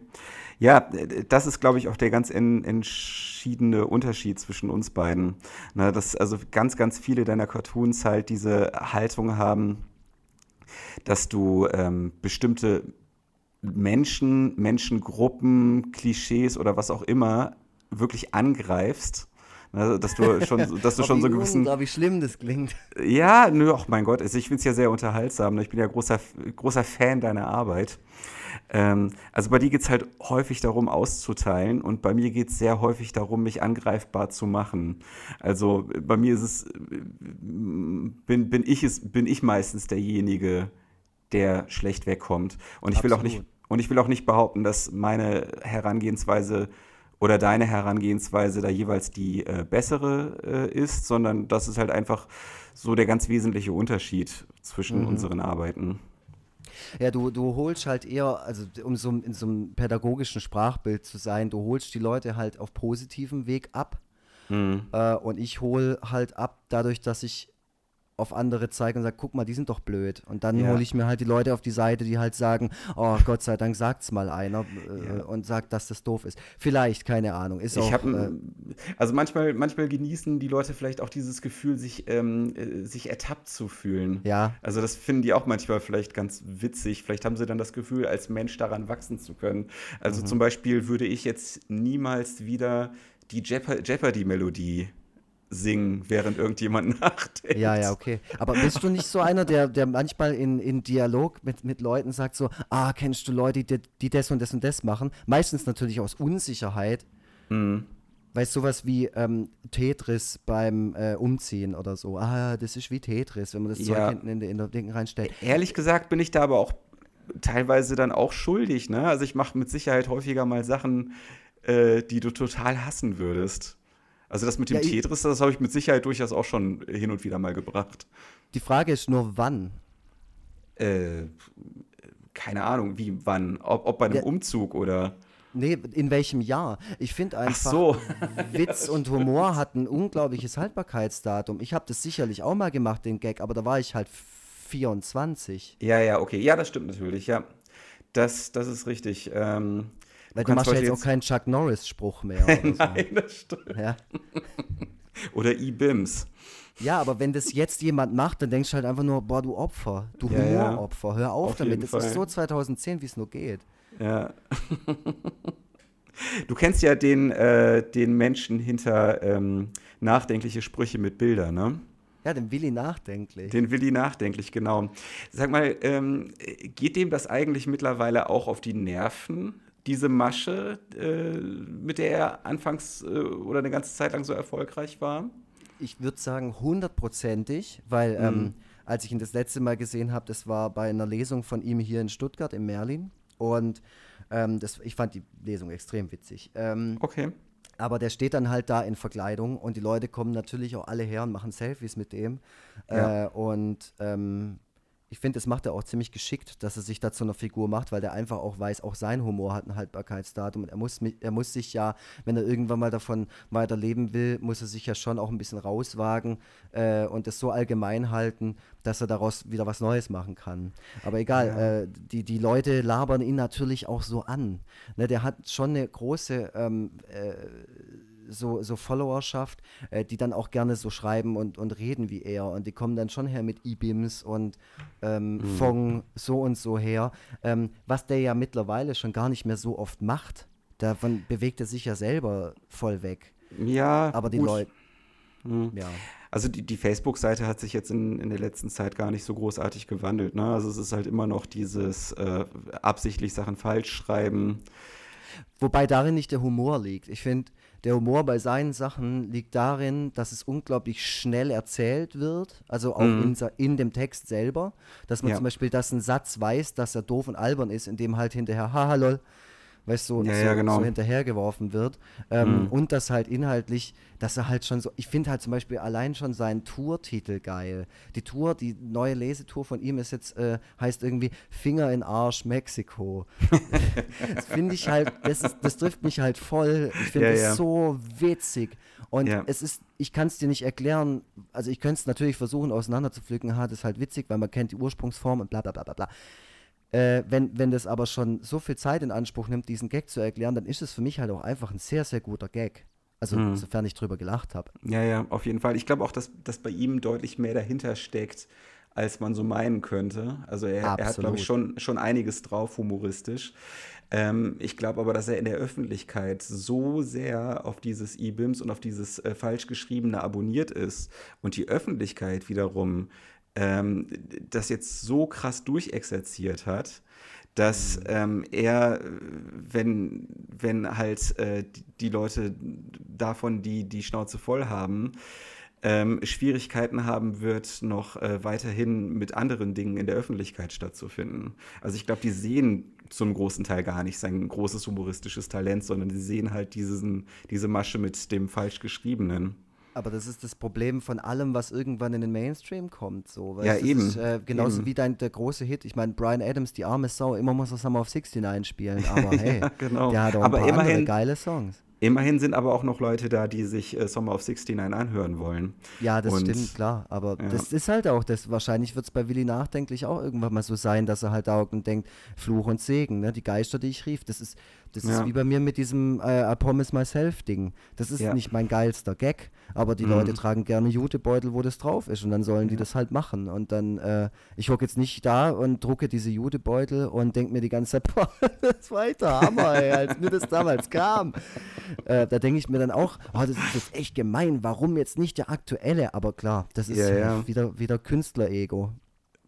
Ja, das ist, glaube ich, auch der ganz en entschiedene Unterschied zwischen uns beiden. Na, dass also ganz, ganz viele deiner Cartoons halt diese Haltung haben, dass du ähm, bestimmte Menschen, Menschengruppen, Klischees oder was auch immer wirklich angreifst. Na, dass du schon, so- dass du Oh, schon so wie gewissen unglaublich schlimm das klingt. ja, nö, ach mein Gott, also ich finde es ja sehr unterhaltsam. ne? Ich bin ja großer, großer Fan deiner Arbeit. Ähm, also bei dir geht es halt häufig darum, auszuteilen und bei mir geht es sehr häufig darum, mich angreifbar zu machen. Also äh, bei mir ist es, äh, bin, bin, ich es, bin ich meistens derjenige, der schlecht wegkommt. Und ich will auch nicht, und ich will auch nicht behaupten, dass meine Herangehensweise oder deine Herangehensweise da jeweils die äh, bessere äh, ist, sondern das ist halt einfach so der ganz wesentliche Unterschied zwischen Mhm. unseren Arbeiten. Ja, du, du holst halt eher, also um so in so einem pädagogischen Sprachbild zu sein, du holst die Leute halt auf positivem Weg ab. Äh, und ich hole halt ab dadurch, dass ich auf andere zeige und sage, guck mal, die sind doch blöd. Und dann Ja. hole ich mir halt die Leute auf die Seite, die halt sagen, oh Gott sei Dank sagt's mal einer äh, Ja. und sagt, dass das doof ist. Vielleicht, keine Ahnung. Ist auch, Ich äh, habe, also manchmal, manchmal genießen die Leute vielleicht auch dieses Gefühl, sich, ähm, äh, sich ertappt zu fühlen. ja, Also das finden die auch manchmal vielleicht ganz witzig. Vielleicht haben sie dann das Gefühl, als Mensch daran wachsen zu können. Also Mhm. zum Beispiel würde ich jetzt niemals wieder die Jeopa- Jeopardy-Melodie singen, während irgendjemand nachdenkt. Ja, ja, okay. Aber bist du nicht so einer, der, der manchmal in, in Dialog mit, mit Leuten sagt so, ah, kennst du Leute, die, die das und das und das machen? Meistens natürlich aus Unsicherheit. Mhm. Weißt du, sowas wie ähm, Tetris beim äh, Umziehen oder so. Ah, das ist wie Tetris, wenn man das Zeug Ja. hinten in, in der Ding reinstellt. Ehrlich gesagt bin ich da aber auch teilweise dann auch schuldig. Ne? Also ich mache mit Sicherheit häufiger mal Sachen, äh, die du total hassen würdest. Also das mit dem Ja, Tetris, das habe ich mit Sicherheit durchaus auch schon hin und wieder mal gebracht. Die Frage ist nur, wann? Äh, keine Ahnung, wie, wann, ob, ob bei einem Ja. Umzug oder. Nee, in welchem Jahr? Ich finde Ach einfach, so. Witz und Humor hat ein unglaubliches Haltbarkeitsdatum. Ich habe das sicherlich auch mal gemacht, den Gag, aber da war ich halt 24. Ja, ja, okay. Ja, das stimmt natürlich, ja. Das, das ist richtig. Ähm, Weil du kannst machst ja jetzt auch keinen Chuck Norris-Spruch mehr. Oder so. Nein, das stimmt. Ja. Oder E-Bims. ja, aber wenn das jetzt jemand macht, dann denkst du halt einfach nur, boah, du Opfer, du Ja, ja. Humoropfer, hör auf, Auf damit. Das Fall. ist so 2010, wie es nur geht. Ja. Du kennst ja den, äh, den Menschen hinter ähm, nachdenkliche Sprüche mit Bildern, ne? Ja, den Willi nachdenklich. Den Willi nachdenklich, genau. Sag mal, ähm, geht dem das eigentlich mittlerweile auch auf die Nerven, diese Masche, äh, mit der er anfangs äh, oder eine ganze Zeit lang so erfolgreich war? ich würde sagen hundertprozentig, weil mhm. ähm, als ich ihn das letzte Mal gesehen habe, das war bei einer Lesung von ihm hier in Stuttgart, in Merlin. Und ähm, das, ich fand die Lesung extrem witzig. Ähm, okay. Aber der steht dann halt da in Verkleidung und die Leute kommen natürlich auch alle her und machen Selfies mit dem. Ja. Äh, und ähm, ich finde, das macht er auch ziemlich geschickt, dass er sich da zu einer Figur macht, weil der einfach auch weiß, auch sein Humor hat ein Haltbarkeitsdatum. Und er muss, er muss sich ja, wenn er irgendwann mal davon weiterleben will, muss er sich ja schon auch ein bisschen rauswagen äh, und das so allgemein halten, dass er daraus wieder was Neues machen kann. Aber egal, ja. äh, die, die Leute labern ihn natürlich auch so an. Ne, der hat schon eine große ähm, äh, so, so Followerschaft, äh, die dann auch gerne so schreiben und, und reden wie er. Und die kommen dann schon her mit E-Beams und ähm, mhm. Fong so und so her. Ähm, was der ja mittlerweile schon gar nicht mehr so oft macht. Davon bewegt er sich ja selber voll weg. Ja. Aber die Leute. Mhm. Ja. Also die, die Facebook-Seite hat sich jetzt in, in der letzten Zeit gar nicht so großartig gewandelt. Ne? Also es ist halt immer noch dieses äh, absichtlich Sachen falsch schreiben. Wobei darin nicht der Humor liegt. Ich finde, der Humor bei seinen Sachen liegt darin, dass es unglaublich schnell erzählt wird, also auch mhm. in, in, dem Text selber, dass man ja. zum Beispiel, dass ein Satz weiß, dass er doof und albern ist, indem halt hinterher, haha lol, weißt du, ja, so, ja, genau. so hinterhergeworfen wird. Ähm, mhm. Und das halt inhaltlich, dass er halt schon so, ich finde halt zum Beispiel allein schon seinen Tourtitel geil. Die Tour, die neue Lesetour von ihm ist jetzt, äh, heißt irgendwie Finger in Arsch Mexiko. das finde ich halt, das, ist, das trifft mich halt voll. Ich finde ja, das so witzig. Und es ist, ich kann es dir nicht erklären, also ich könnte es natürlich versuchen auseinanderzupflücken, ha, das ist halt witzig, weil man kennt die Ursprungsform und bla bla bla bla bla. Äh, wenn, wenn das aber schon so viel Zeit in Anspruch nimmt, diesen Gag zu erklären, dann ist es für mich halt auch einfach ein sehr, sehr guter Gag. Also, mhm. sofern ich drüber gelacht habe. Ja, ja, auf jeden Fall. Ich glaube auch, dass, dass bei ihm deutlich mehr dahinter steckt, als man so meinen könnte. Also, er, er hat, glaube ich, schon, schon einiges drauf, humoristisch. Ähm, ich glaube aber, dass er in der Öffentlichkeit so sehr auf dieses E-Bims und auf dieses äh, falsch geschriebene abonniert ist und die Öffentlichkeit wiederum ähm, das jetzt so krass durchexerziert hat, dass mhm. ähm, er, wenn, wenn halt äh, die Leute davon die, die Schnauze voll haben, ähm, Schwierigkeiten haben wird, noch äh, weiterhin mit anderen Dingen in der Öffentlichkeit stattzufinden. Also ich glaube, die sehen zum großen Teil gar nicht sein großes humoristisches Talent, sondern sie sehen halt diesen, diese Masche mit dem falsch geschriebenen. Aber das ist das Problem von allem, was irgendwann in den Mainstream kommt. So. ja, eben. Ist, äh, genauso eben. wie dein, der große Hit. Ich meine, Brian Adams, die arme Sau, immer muss er Summer of 69 spielen. Aber hey, ja, genau. der hat auch aber ein paar immerhin, geile Songs. Immerhin sind aber auch noch Leute da, die sich äh, Summer of 69 anhören wollen. Ja, das Und, stimmt, klar. Aber ja. das ist halt auch, das, wahrscheinlich wird es bei Willi nachdenklich auch irgendwann mal so sein, dass er halt da und denkt, Fluch und Segen, ne? die Geister, die ich rief. Das ist, das ja. ist wie bei mir mit diesem äh, I Promise Myself-Ding. Das ist ja. nicht mein geilster Gag, aber die mhm. Leute tragen gerne Jutebeutel, wo das drauf ist und dann sollen die das halt machen. Und dann, äh, ich hocke jetzt nicht da und drucke diese Jutebeutel und denke mir die ganze Zeit, boah, das war echt der Hammer, ey, als mir das damals kam. Äh, da denke ich mir dann auch, oh, das ist jetzt echt gemein, warum jetzt nicht der aktuelle? Aber klar, das ist ja, wieder, wieder Künstler-Ego.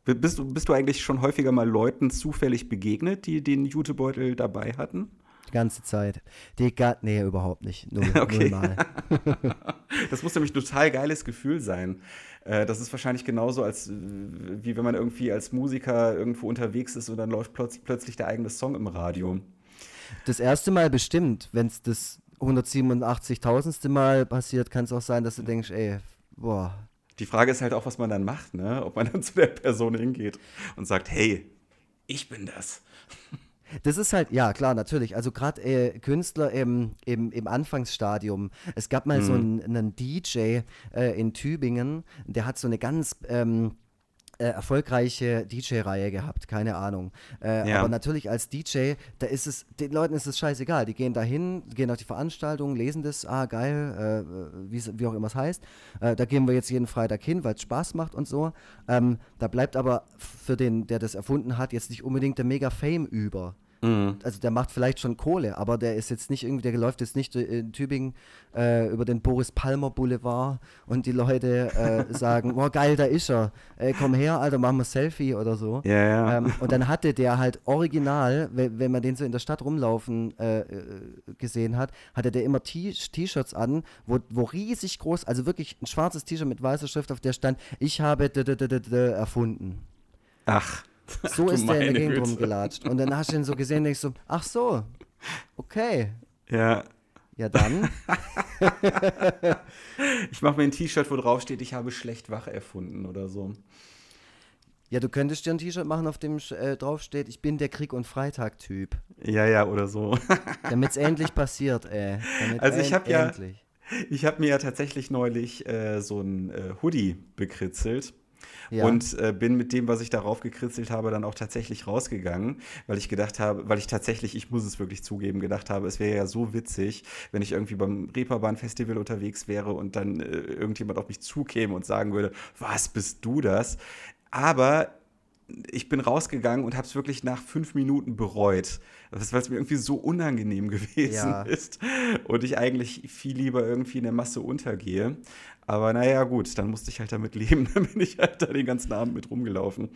Bist du, bist du eigentlich schon häufiger mal Leuten zufällig begegnet, die den Jutebeutel dabei hatten? Die ganze Zeit. Die ga nee, überhaupt nicht. Null, okay. Nullmal. das muss nämlich ein total geiles Gefühl sein. Äh, das ist wahrscheinlich genauso, als wie wenn man irgendwie als Musiker irgendwo unterwegs ist und dann läuft plötz plötzlich der eigene Song im Radio. Das erste Mal bestimmt, wenn es das 187.000. Mal passiert, kann es auch sein, dass du denkst, ey, boah. Die Frage ist halt auch, was man dann macht, ne? Ob man dann zu der Person hingeht und sagt, hey, ich bin das. Das ist halt, ja klar, natürlich. Also gerade äh, Künstler im, im, im Anfangsstadium. Es gab mal mhm. so einen, einen DJ äh, in Tübingen, der hat so eine ganz ähm, äh, erfolgreiche DJ-Reihe gehabt, keine Ahnung. Äh, ja. Aber natürlich als DJ, da ist es, den Leuten ist es scheißegal. Die gehen dahin, gehen auf die Veranstaltung, lesen das, ah geil, äh, wie, wie auch immer es heißt. Äh, da gehen wir jetzt jeden Freitag hin, weil es Spaß macht und so. Ähm, da bleibt aber für den, der das erfunden hat, jetzt nicht unbedingt der Mega-Fame über. Mhm. Also der macht vielleicht schon Kohle, aber der ist jetzt nicht irgendwie, der läuft jetzt nicht in Tübingen äh, über den Boris Palmer Boulevard und die Leute äh, sagen, oh geil, da ist er, äh, komm her, Alter, machen wir Selfie oder so. Ja, ja. Ähm, und dann hatte der halt original, wenn, wenn man den so in der Stadt rumlaufen äh, äh, gesehen hat, hatte der immer T-Shirts an, wo, wo riesig groß, also wirklich ein schwarzes T-Shirt mit weißer Schrift, auf der stand, ich habe erfunden. Ach. So ist der in der Gegend rumgelatscht. Und dann hast du ihn so gesehen und denkst so, ach so, okay. Ja. Ja, dann. ich mache mir ein T-Shirt, wo drauf steht, ich habe schlecht wach erfunden oder so. Ja, du könntest dir ein T-Shirt machen, auf dem äh, drauf steht, ich bin der Krieg- und Freitag-Typ. Ja, ja, oder so. Damit es endlich passiert, ey. Damit also ich habe ja, ich habe mir ja tatsächlich neulich äh, so ein äh, Hoodie bekritzelt ja. Und äh, bin mit dem, was ich darauf gekritzelt habe, dann auch tatsächlich rausgegangen, weil ich gedacht habe, weil ich tatsächlich, ich muss es wirklich zugeben, gedacht habe, es wäre ja so witzig, wenn ich irgendwie beim Reeperbahn-Festival unterwegs wäre und dann äh, irgendjemand auf mich zukäme und sagen würde, was bist du das? Aber ich bin rausgegangen und habe es wirklich nach fünf Minuten bereut, weil es mir irgendwie so unangenehm gewesen ja. ist und ich eigentlich viel lieber irgendwie in der Masse untergehe. Aber naja, gut, dann musste ich halt damit leben. Dann bin ich halt da den ganzen Abend mit rumgelaufen.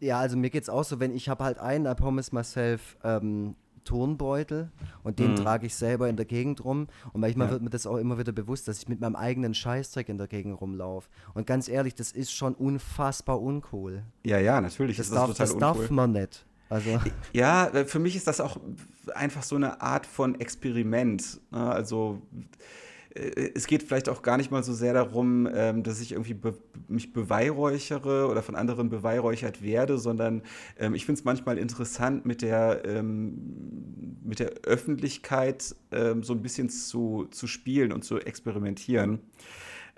Ja, also mir geht's auch so, wenn ich habe halt einen I Promise Myself ähm, Turnbeutel und den mhm. trage ich selber in der Gegend rum. Und manchmal ja. wird mir das auch immer wieder bewusst, dass ich mit meinem eigenen Scheißdreck in der Gegend rumlaufe. Und ganz ehrlich, das ist schon unfassbar uncool. Ja, ja, natürlich. Das, darf, das, das darf man nicht. Also. Ja, für mich ist das auch einfach so eine Art von Experiment. Ne? Also es geht vielleicht auch gar nicht mal so sehr darum, ähm, dass ich irgendwie be mich beweihräuchere oder von anderen beweihräuchert werde, sondern ähm, ich finde es manchmal interessant, mit der, ähm, mit der Öffentlichkeit ähm, so ein bisschen zu, zu spielen und zu experimentieren.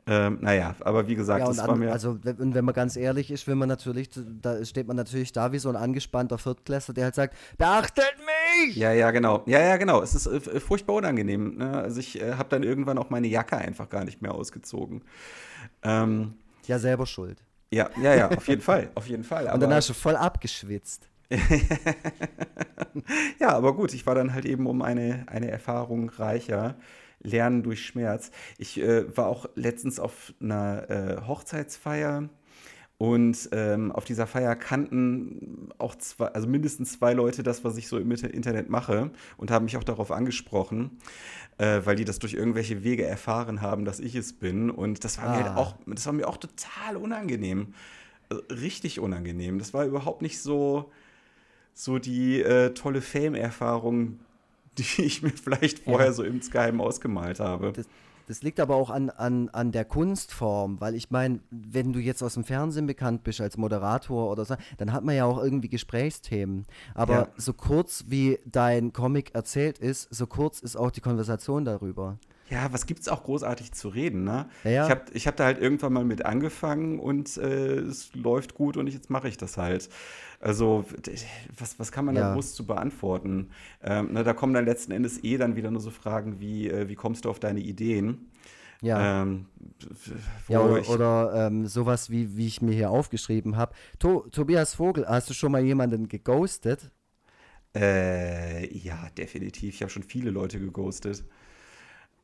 Ähm, naja, aber wie gesagt, ja, das an, war mir. Also, wenn, wenn man ganz ehrlich ist, will man natürlich, da steht man natürlich da wie so ein angespannter Viertklässler, der halt sagt: Beachtet mich! Ja, ja, genau. Ja, ja, genau. Es ist äh, furchtbar unangenehm. Ne? Also, ich äh, habe dann irgendwann auch meine Jacke einfach gar nicht mehr ausgezogen. Ähm, ja, selber schuld. Ja, ja, ja, auf jeden Fall. Auf jeden Fall. Und dann hast du voll abgeschwitzt. ja, aber gut, ich war dann halt eben um eine, eine Erfahrung reicher. Lernen durch Schmerz. Ich äh, war auch letztens auf einer äh, Hochzeitsfeier und ähm, auf dieser Feier kannten auch zwei, also mindestens zwei Leute das, was ich so im Internet mache und haben mich auch darauf angesprochen, äh, weil die das durch irgendwelche Wege erfahren haben, dass ich es bin. Und das war ah. mir halt ah. auch, das war mir auch total unangenehm. Also richtig unangenehm. Das war überhaupt nicht so, so die äh, tolle Fame-Erfahrung, die ich mir vielleicht vorher ja. so im Skype ausgemalt habe. Das, das, liegt aber auch an, an, an der Kunstform, weil ich meine, wenn du jetzt aus dem Fernsehen bekannt bist als Moderator oder so, dann hat man ja auch irgendwie Gesprächsthemen. Aber ja. so kurz wie dein Comic erzählt ist, so kurz ist auch die Konversation darüber. Ja, was gibt es auch großartig zu reden, ne? Ja. Ich habe ich hab da halt irgendwann mal mit angefangen und äh, es läuft gut und jetzt mache ich das halt. Also, was, was kann man ja. da groß zu beantworten? Ähm, ne, da kommen dann letzten Endes eh dann wieder nur so Fragen wie, äh, wie kommst du auf deine Ideen? Ja. Ähm, ja, oder, oder ähm, sowas, wie, wie ich mir hier aufgeschrieben habe. To Tobias Vogel, hast du schon mal jemanden geghostet? Äh, ja, definitiv. Ich habe schon viele Leute geghostet.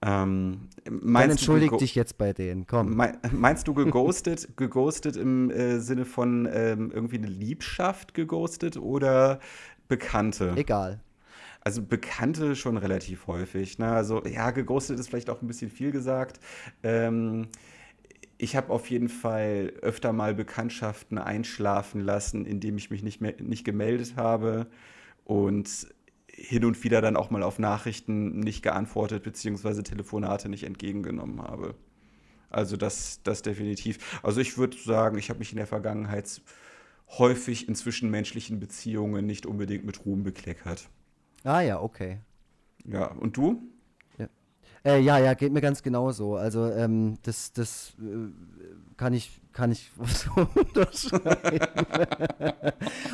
Ähm, Dann entschuldig dich jetzt bei denen, komm. Meinst du geghostet, geghostet im äh, Sinne von ähm, irgendwie eine Liebschaft geghostet oder Bekannte? Egal. Also Bekannte schon relativ häufig. Ne? Also ja, geghostet ist vielleicht auch ein bisschen viel gesagt. Ähm, ich habe auf jeden Fall öfter mal Bekanntschaften einschlafen lassen, indem ich mich nicht mehr nicht gemeldet habe. Und hin und wieder dann auch mal auf Nachrichten nicht geantwortet, beziehungsweise Telefonate nicht entgegengenommen habe. Also das, das definitiv. Also ich würde sagen, ich habe mich in der Vergangenheit häufig in zwischenmenschlichen Beziehungen nicht unbedingt mit Ruhm bekleckert. Ah ja, okay. Ja, und du? Äh, ja, ja, geht mir ganz genauso. Also ähm, das, das äh, kann ich, kann ich so unterschreiben.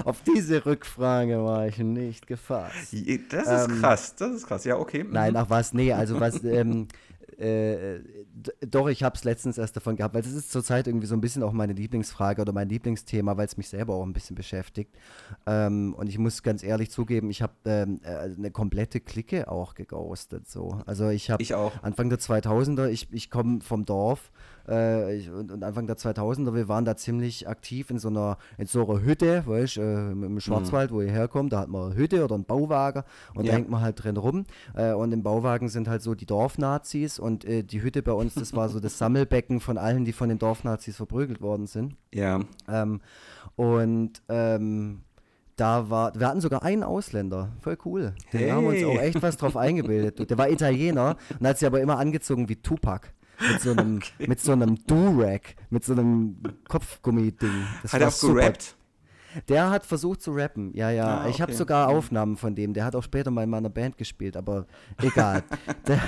Auf diese Rückfrage war ich nicht gefasst. Das ist ähm, krass, das ist krass. Ja, okay. Nein, mhm. ach was, nee, also was, ähm, äh, doch, ich habe es letztens erst davon gehabt, weil das ist zurzeit irgendwie so ein bisschen auch meine Lieblingsfrage oder mein Lieblingsthema, weil es mich selber auch ein bisschen beschäftigt. Ähm, und ich muss ganz ehrlich zugeben, ich habe ähm, äh, eine komplette Clique auch geghostet. So. Also ich habe Anfang der 2000er, ich, ich komme vom Dorf äh, und, und, Anfang der 2000er, wir waren da ziemlich aktiv in so einer, in so einer Hütte, weißt, äh, im Schwarzwald, mhm. wo ihr herkommt, da hat man eine Hütte oder einen Bauwagen und ja. da hängt man halt drin rum. Äh, und im Bauwagen sind halt so die Dorfnazis und äh, die Hütte bei uns, das war so das Sammelbecken von allen, die von den Dorfnazis verprügelt worden sind. Ja. Ähm, und ähm, da war, wir hatten sogar einen Ausländer, voll cool. Den hey. haben wir uns auch echt was drauf eingebildet. Der war Italiener und hat sich aber immer angezogen wie Tupac. Mit so einem, okay. mit so einem Do-Rag, mit so einem Kopfgummi-Ding. Hat er auch super. gerappt? Der hat versucht zu rappen, ja, ja. Ah, okay. Ich habe sogar mhm. Aufnahmen von dem. Der hat auch später mal in meiner Band gespielt, aber egal. der,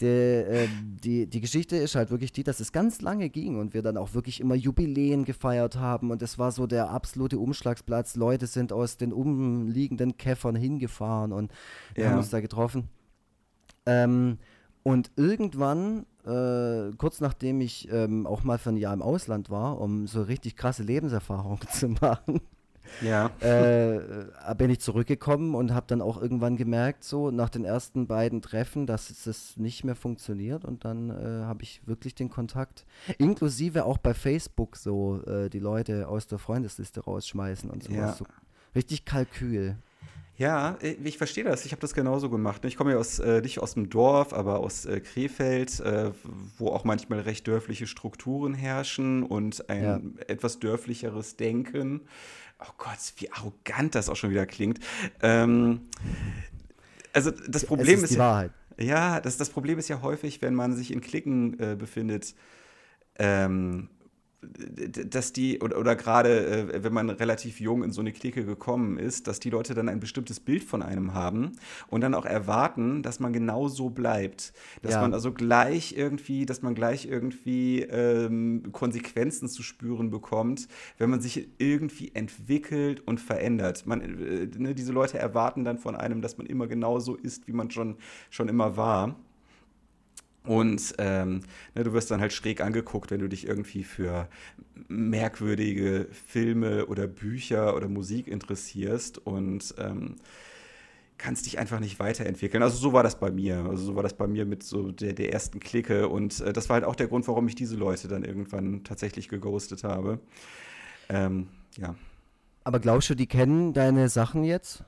der, äh, die, die Geschichte ist halt wirklich die, dass es ganz lange ging und wir dann auch wirklich immer Jubiläen gefeiert haben und es war so der absolute Umschlagsplatz. Leute sind aus den umliegenden Käffern hingefahren und wir ja. haben uns da getroffen. Ähm, und irgendwann, äh, kurz nachdem ich ähm, auch mal für ein Jahr im Ausland war, um so richtig krasse Lebenserfahrungen zu machen, ja. Äh, bin ich zurückgekommen und habe dann auch irgendwann gemerkt, so nach den ersten beiden Treffen, dass es nicht mehr funktioniert. Und dann äh, habe ich wirklich den Kontakt, inklusive auch bei Facebook so äh, die Leute aus der Freundesliste rausschmeißen und sowas. Ja. So richtig Kalkül. Ja, äh, ich verstehe das. Ich habe das genauso gemacht. Ich komme ja aus, äh, nicht aus dem Dorf, aber aus äh, Krefeld, äh, wo auch manchmal recht dörfliche Strukturen herrschen und ein ja. etwas dörflicheres Denken oh Gott, wie arrogant das auch schon wieder klingt. Ähm, also das Problem es ist, ist die Wahrheit. Ja, das, das Problem ist ja häufig, wenn man sich in Klicken äh, befindet, ähm, dass die, oder, oder gerade äh, wenn man relativ jung in so eine Clique gekommen ist, dass die Leute dann ein bestimmtes Bild von einem haben und dann auch erwarten, dass man genau so bleibt. Dass ja. man also gleich irgendwie, dass man gleich irgendwie ähm, Konsequenzen zu spüren bekommt, wenn man sich irgendwie entwickelt und verändert. Man, äh, ne, diese Leute erwarten dann von einem, dass man immer genau so ist, wie man schon, schon immer war. Und ähm, ne, du wirst dann halt schräg angeguckt, wenn du dich irgendwie für merkwürdige Filme oder Bücher oder Musik interessierst und ähm, kannst dich einfach nicht weiterentwickeln. Also so war das bei mir. Also so war das bei mir mit so der, der ersten Clique. Und äh, das war halt auch der Grund, warum ich diese Leute dann irgendwann tatsächlich geghostet habe. Ähm, ja. Aber glaubst du, die kennen deine Sachen jetzt?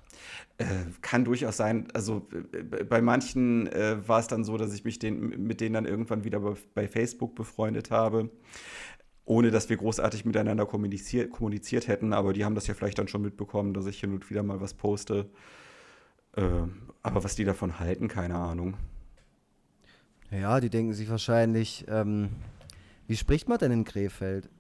Äh, kann durchaus sein. Also äh, bei manchen äh, war es dann so, dass ich mich den, mit denen dann irgendwann wieder bei, bei Facebook befreundet habe, ohne dass wir großartig miteinander kommuniziert, kommuniziert hätten. Aber die haben das ja vielleicht dann schon mitbekommen, dass ich hin und wieder mal was poste. Äh, aber was die davon halten, keine Ahnung. Ja, die denken sich wahrscheinlich, ähm, wie spricht man denn in Krefeld?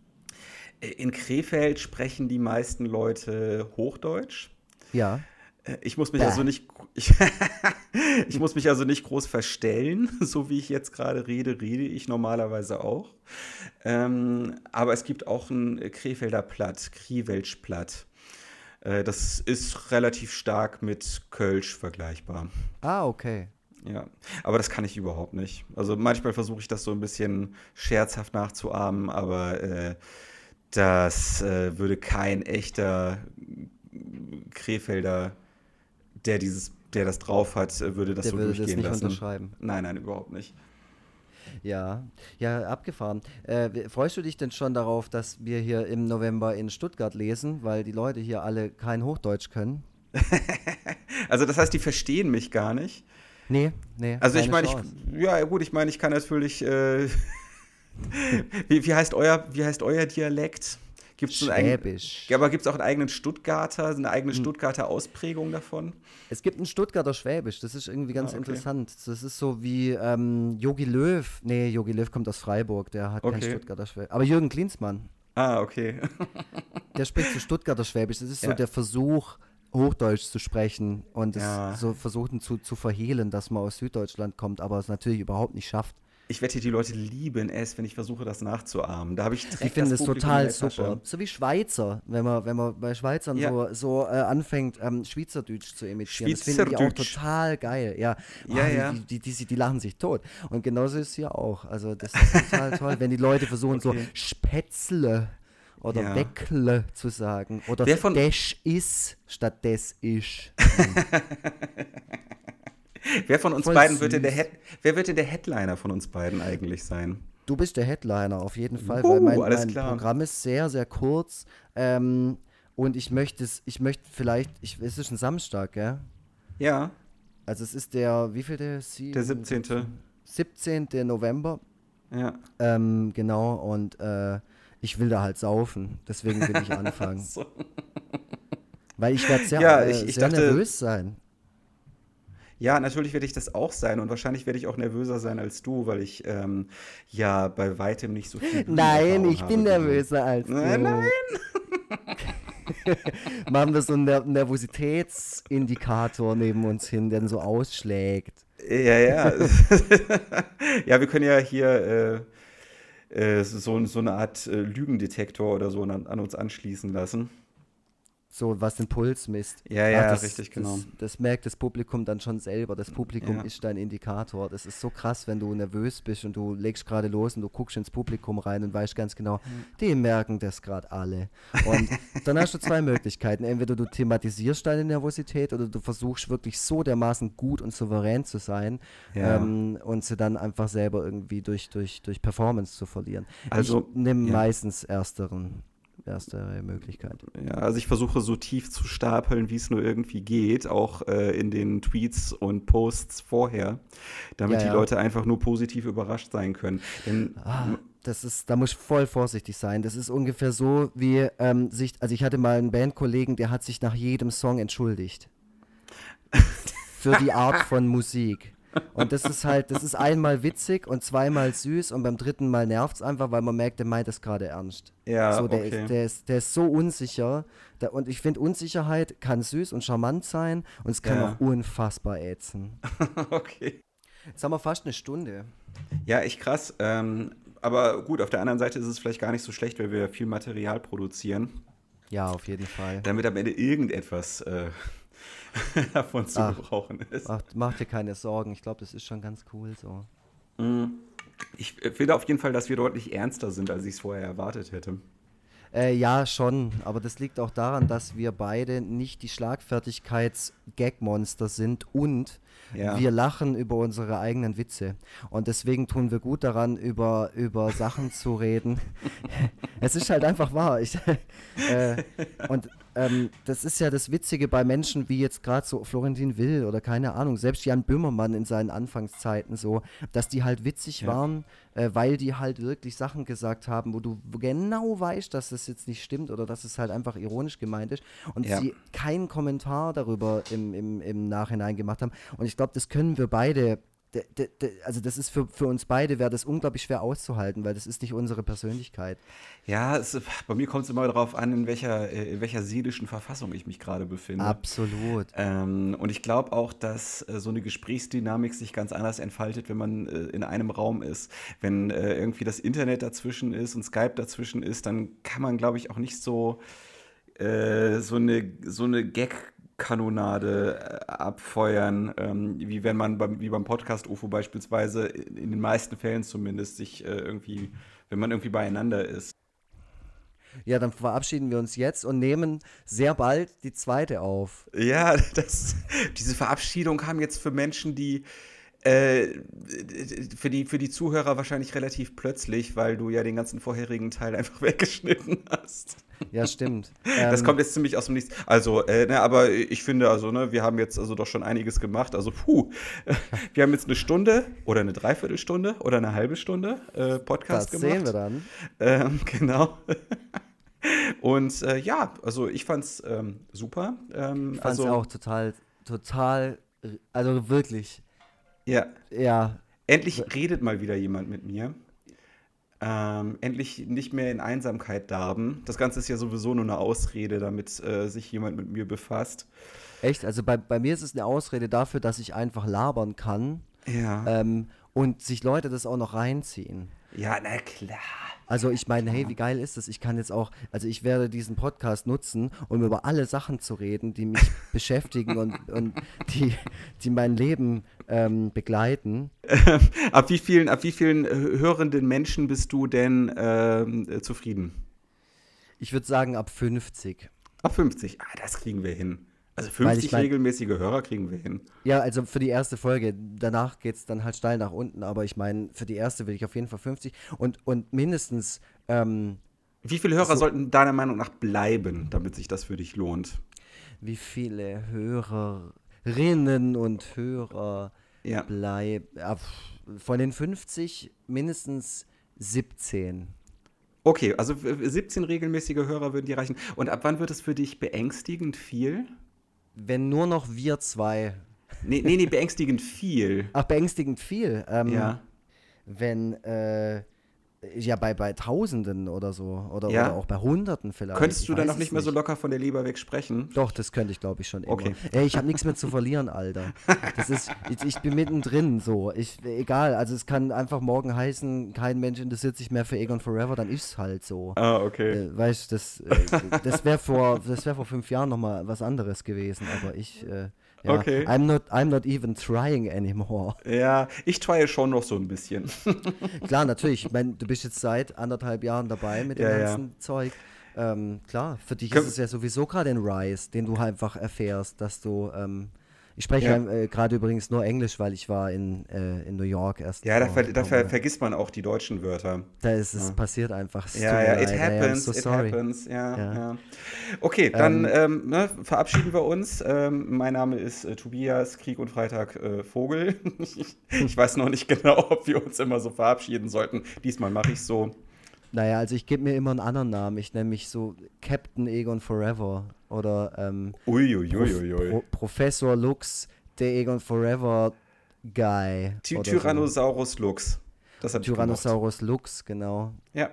In Krefeld sprechen die meisten Leute Hochdeutsch. Ja. Äh, ich muss mich Bäh. also nicht, ich, ich, muss mich also nicht groß verstellen, so wie ich jetzt gerade rede, rede ich normalerweise auch. Ähm, aber es gibt auch ein Krefelder Platt, Kriwelsch Platt. Äh, das ist relativ stark mit Kölsch vergleichbar. Ah, okay. Ja, aber das kann ich überhaupt nicht. Also manchmal versuche ich das so ein bisschen scherzhaft nachzuahmen, aber äh, das äh, würde kein echter Krefelder, der dieses, der das drauf hat, äh, würde das der so würde durchgehen das nicht lassen. Unterschreiben. Nein, nein, überhaupt nicht. Ja, ja, abgefahren. Äh, freust du dich denn schon darauf, dass wir hier im November in Stuttgart lesen, weil die Leute hier alle kein Hochdeutsch können? also das heißt, die verstehen mich gar nicht. Nee, nee. Also ich meine, ja gut, ich meine, ich kann natürlich äh, wie, wie, heißt euer, wie heißt euer Dialekt? Gibt's Schwäbisch. Einen, aber gibt es auch einen eigenen Stuttgarter, eine eigene hm. Stuttgarter Ausprägung davon? Es gibt einen Stuttgarter Schwäbisch, das ist irgendwie ganz ah, okay. interessant. Das ist so wie ähm, Jogi Löw. Nee, Jogi Löw kommt aus Freiburg, der hat okay. kein Stuttgarter Schwäbisch. Aber Jürgen Klinsmann. Ah, okay. der spricht so Stuttgarter Schwäbisch. Das ist ja. so der Versuch, Hochdeutsch zu sprechen und ja. so versuchen zu, zu verhehlen, dass man aus Süddeutschland kommt, aber es natürlich überhaupt nicht schafft. Ich wette, die Leute lieben es, wenn ich versuche, das nachzuahmen. Da habe ich Die finden es total super. So wie Schweizer, wenn man, wenn man bei Schweizern Ja. so, so äh, anfängt, ähm, Schweizerdeutsch zu imitieren. Das finden die auch total geil. Ja, Ja, die, ja. Die, die, die, die lachen sich tot. Und genauso ist es hier auch. Also das ist total toll, wenn die Leute versuchen, Okay. so Spätzle oder Ja. Weckle zu sagen. Oder Wer von- Desch is statt des isch. Wer von uns Voll beiden wird denn der. Head wer wird denn der Headliner von uns beiden eigentlich sein? Du bist der Headliner auf jeden Fall, Uh, weil mein, mein. Programm ist sehr, sehr kurz. Ähm, und ich möchte es, ich möchte vielleicht, ich, es ist ein Samstag, gell? Ja, Also es ist der, wie viel der? Sie der 17. 17. November. Ja. Ähm, genau, und äh, ich will da halt saufen. Deswegen will ich anfangen. So. Weil ich werde sehr, Ja, äh, ich- ich sehr dachte- nervös sein. Ja, natürlich werde ich das auch sein und wahrscheinlich werde ich auch nervöser sein als du, weil ich ähm, ja bei weitem nicht so viel Nein, ich bin nervöser als du. Nein, nein. Machen wir so einen Ner Nervositätsindikator neben uns hin, der so ausschlägt. Ja, ja. ja, wir können ja hier äh, äh, so, so eine Art äh, Lügendetektor oder so an, an uns anschließen lassen. So, was den Puls misst. Ja, ja, das, richtig, genau. Das, das merkt das Publikum dann schon selber. Das Publikum Ja. ist dein Indikator. Das ist so krass, wenn du nervös bist und du legst gerade los und du guckst ins Publikum rein und weißt ganz genau, die merken das gerade alle. Und dann hast du zwei Möglichkeiten. Entweder du thematisierst deine Nervosität oder du versuchst wirklich so dermaßen gut und souverän zu sein Ja. ähm, und sie dann einfach selber irgendwie durch, durch, durch Performance zu verlieren. Also, ich nehme ja. meistens ersteren, erstere Möglichkeit. Ja, also ich versuche so tief zu stapeln, wie es nur irgendwie geht, auch äh, in den Tweets und Posts vorher, damit Ja, die ja. Leute einfach nur positiv überrascht sein können. Denn Ah, das ist, da muss ich voll vorsichtig sein. Das ist ungefähr so wie ähm, sich, also ich hatte mal einen Bandkollegen, der hat sich nach jedem Song entschuldigt. Für die Art von Musik. Und das ist halt, das ist einmal witzig und zweimal süß und beim dritten Mal nervt es einfach, weil man merkt, der meint das gerade ernst. ja, so, der, okay. ist, der, ist, der ist so unsicher. Da, und ich finde, Unsicherheit kann süß und charmant sein und es kann Ja. auch unfassbar ätzen. okay. Jetzt haben wir fast eine Stunde. Ja, echt krass. Ähm, aber gut, auf der anderen Seite ist es vielleicht gar nicht so schlecht, weil wir viel Material produzieren, Ja, auf jeden Fall. damit am Ende irgendetwas äh, davon zu Ach. gebrauchen ist. Ach, mach dir keine Sorgen. Ich glaube, das ist schon ganz cool so. Ich äh, finde auf jeden Fall, dass wir deutlich ernster sind, als ich es vorher erwartet hätte. Äh, ja, schon. Aber das liegt auch daran, dass wir beide nicht die Schlagfertigkeits-Gag-Monster sind und Ja. wir lachen über unsere eigenen Witze. Und deswegen tun wir gut daran, über, über Sachen zu reden. es ist halt einfach wahr. Ich, äh, und ähm, das ist ja das Witzige bei Menschen wie jetzt gerade so Florentin Will oder keine Ahnung, selbst Jan Böhmermann in seinen Anfangszeiten so, dass die halt witzig Ja. waren, äh, weil die halt wirklich Sachen gesagt haben, wo du genau weißt, dass das jetzt nicht stimmt oder dass es halt einfach ironisch gemeint ist und Ja. sie keinen Kommentar darüber im, im, im Nachhinein gemacht haben. Und ich glaube, das können wir beide. d- d- d- Also das ist für, für uns beide wäre das unglaublich schwer auszuhalten, weil das ist nicht unsere Persönlichkeit. Ja, es, bei mir kommt es immer darauf an, in welcher, äh, in welcher seelischen Verfassung ich mich gerade befinde. Absolut. Ähm, und ich glaube auch, dass äh, so eine Gesprächsdynamik sich ganz anders entfaltet, wenn man äh, in einem Raum ist. Wenn äh, irgendwie das Internet dazwischen ist und Skype dazwischen ist, dann kann man, glaube ich, auch nicht so, äh, so eine, so eine Gag-Kanonade äh, abfeuern, ähm, wie wenn man beim, wie beim Podcast UFO beispielsweise, in, in den meisten Fällen zumindest, sich äh, irgendwie, wenn man irgendwie beieinander ist. Ja, dann verabschieden wir uns jetzt und nehmen sehr bald die zweite auf. Ja, das, diese Verabschiedung kam jetzt für Menschen, die äh, für die, für die Zuhörer wahrscheinlich relativ plötzlich, weil du ja den ganzen vorherigen Teil einfach weggeschnitten hast. Ja, stimmt. Das Ähm, kommt jetzt ziemlich aus dem Nichts. Also, äh, ne, aber ich finde, also, ne, wir haben jetzt also doch schon einiges gemacht. Also, puh, wir haben jetzt eine Stunde oder eine Dreiviertelstunde oder eine halbe Stunde äh, Podcast das gemacht. sehen wir dann. Ähm, genau. Und äh, ja, also ich fand's ähm, super. Ähm, Ich fand es also, auch total, total, also wirklich, Ja, ja, endlich redet mal wieder jemand mit mir. Ähm, endlich nicht mehr in Einsamkeit darben. Das Ganze ist ja sowieso nur eine Ausrede, damit äh, sich jemand mit mir befasst. echt. Also bei, bei mir ist es eine Ausrede dafür, dass ich einfach labern kann. Ja. Ähm, und sich Leute das auch noch reinziehen. Ja, na klar. Also ich meine, hey, wie geil ist das? Ich kann jetzt auch, also ich werde diesen Podcast nutzen, um über alle Sachen zu reden, die mich beschäftigen und, und die, die mein Leben ähm, begleiten. ab, wie vielen, ab wie vielen hörenden Menschen bist du denn ähm, zufrieden? Ich würde sagen ab 50. Ab 50, ah, das kriegen wir hin. Also 50 mein, regelmäßige Hörer kriegen wir hin. Ja, also für die erste Folge. Danach geht es dann halt steil nach unten. Aber ich meine, für die erste will ich auf jeden Fall 50. Und, und mindestens. Ähm, wie viele Hörer so, sollten deiner Meinung nach bleiben, damit sich das für dich lohnt? Wie viele Hörerinnen und Hörer ja. bleiben? Von den 50 mindestens 17. Okay, also 17 regelmäßige Hörer würden dir reichen. Und ab wann wird es für dich beängstigend viel? Wenn nur noch wir zwei. Nee, nee, nee beängstigend viel. Ach, beängstigend viel. Ähm, ja. Wenn, äh, ja, bei, bei Tausenden oder so. Oder, ja? oder auch bei Hunderten vielleicht. Könntest du dann noch nicht mehr so locker von der Leber weg sprechen? Doch, das könnte ich, glaube ich, schon immer. Okay. Ey, ich habe nichts mehr zu verlieren, Alter. Das ist, ich, ich, bin mittendrin so. Ich, egal, also es kann einfach morgen heißen, kein Mensch interessiert sich mehr für Egon Forever, dann ist es halt so. Ah, okay. Äh, weißt du, das, äh, das wäre vor, wär vor fünf Jahren nochmal was anderes gewesen, aber ich. Äh, ja, okay. I'm not, I'm not even trying anymore. Ja, ich trye schon noch so ein bisschen. klar, natürlich. Ich meine, du bist jetzt seit anderthalb Jahren dabei mit dem ja, ganzen ja. Zeug. Ähm, klar, für dich Kön ist es ja sowieso gerade ein Rise, den du einfach erfährst, dass du ähm, ich spreche ja. äh, gerade übrigens nur Englisch, weil ich war in, äh, in New York erst. Ja, da, ver da ver vergisst man auch die deutschen Wörter. Da ist es ja. passiert einfach. Es ja, ja, it happens, so it happens, ja, ja. Okay, dann ähm, ähm, ne, verabschieden wir uns. Ähm, mein Name ist äh, Tobias Krieg und Freitag äh, Vogel. ich weiß noch nicht genau, ob wir uns immer so verabschieden sollten. Diesmal mache ich so. Naja, also ich gebe mir immer einen anderen Namen. Ich nenne mich so Captain Egon Forever oder ähm, Uiuiuiui. Pro Professor Lux, der Egon Forever Guy. Ty Tyrannosaurus so. Lux. Das Tyrannosaurus Lux, genau. Ja.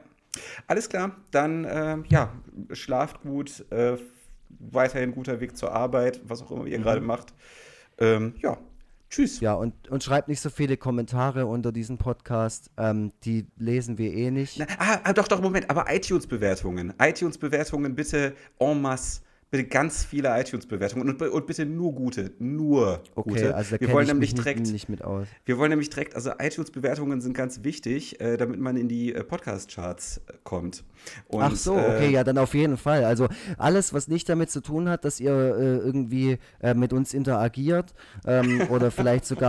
Alles klar, dann äh, ja, schlaft gut, äh, weiterhin guter Weg zur Arbeit, was auch immer ihr mhm. gerade macht. Ähm, ja, Tschüss. Ja, und, und schreibt nicht so viele Kommentare unter diesem Podcast. Ähm, die lesen wir eh nicht. Na, ah, ah doch, doch, Moment. Aber iTunes-Bewertungen. iTunes-Bewertungen bitte en masse bitte ganz viele iTunes-Bewertungen und, und, bitte nur gute, nur okay, gute. Also wir wollen nämlich direkt nicht, nicht, mit aus. Wir wollen nämlich direkt, also iTunes-Bewertungen sind ganz wichtig, äh, damit man in die äh, Podcast-Charts äh, kommt. Und, Ach so, okay, äh, ja, dann auf jeden Fall. Also alles, was nicht damit zu tun hat, dass ihr äh, irgendwie äh, mit uns interagiert ähm, oder vielleicht sogar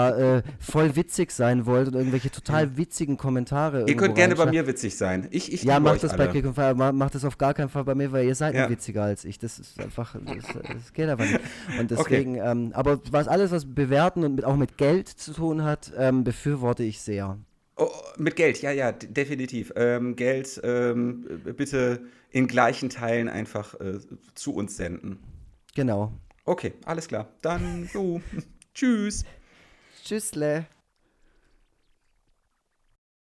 voll witzig sein wollt und irgendwelche total witzigen Kommentare. Ihr könnt gerne bei mir witzig sein. Ich, ich ja, macht das alle. bei Kick macht das auf gar keinen Fall bei mir, weil ihr seid ja. witziger als ich. Das ist einfach, das, das geht einfach nicht. Und deswegen, okay. ähm, aber was alles, was bewerten und mit, auch mit Geld zu tun hat, ähm, befürworte ich sehr. Oh, mit Geld, ja, ja, definitiv. Ähm, Geld ähm, bitte in gleichen Teilen einfach äh, zu uns senden. Genau. Okay, alles klar. Dann so. Tschüss. Tschüssle.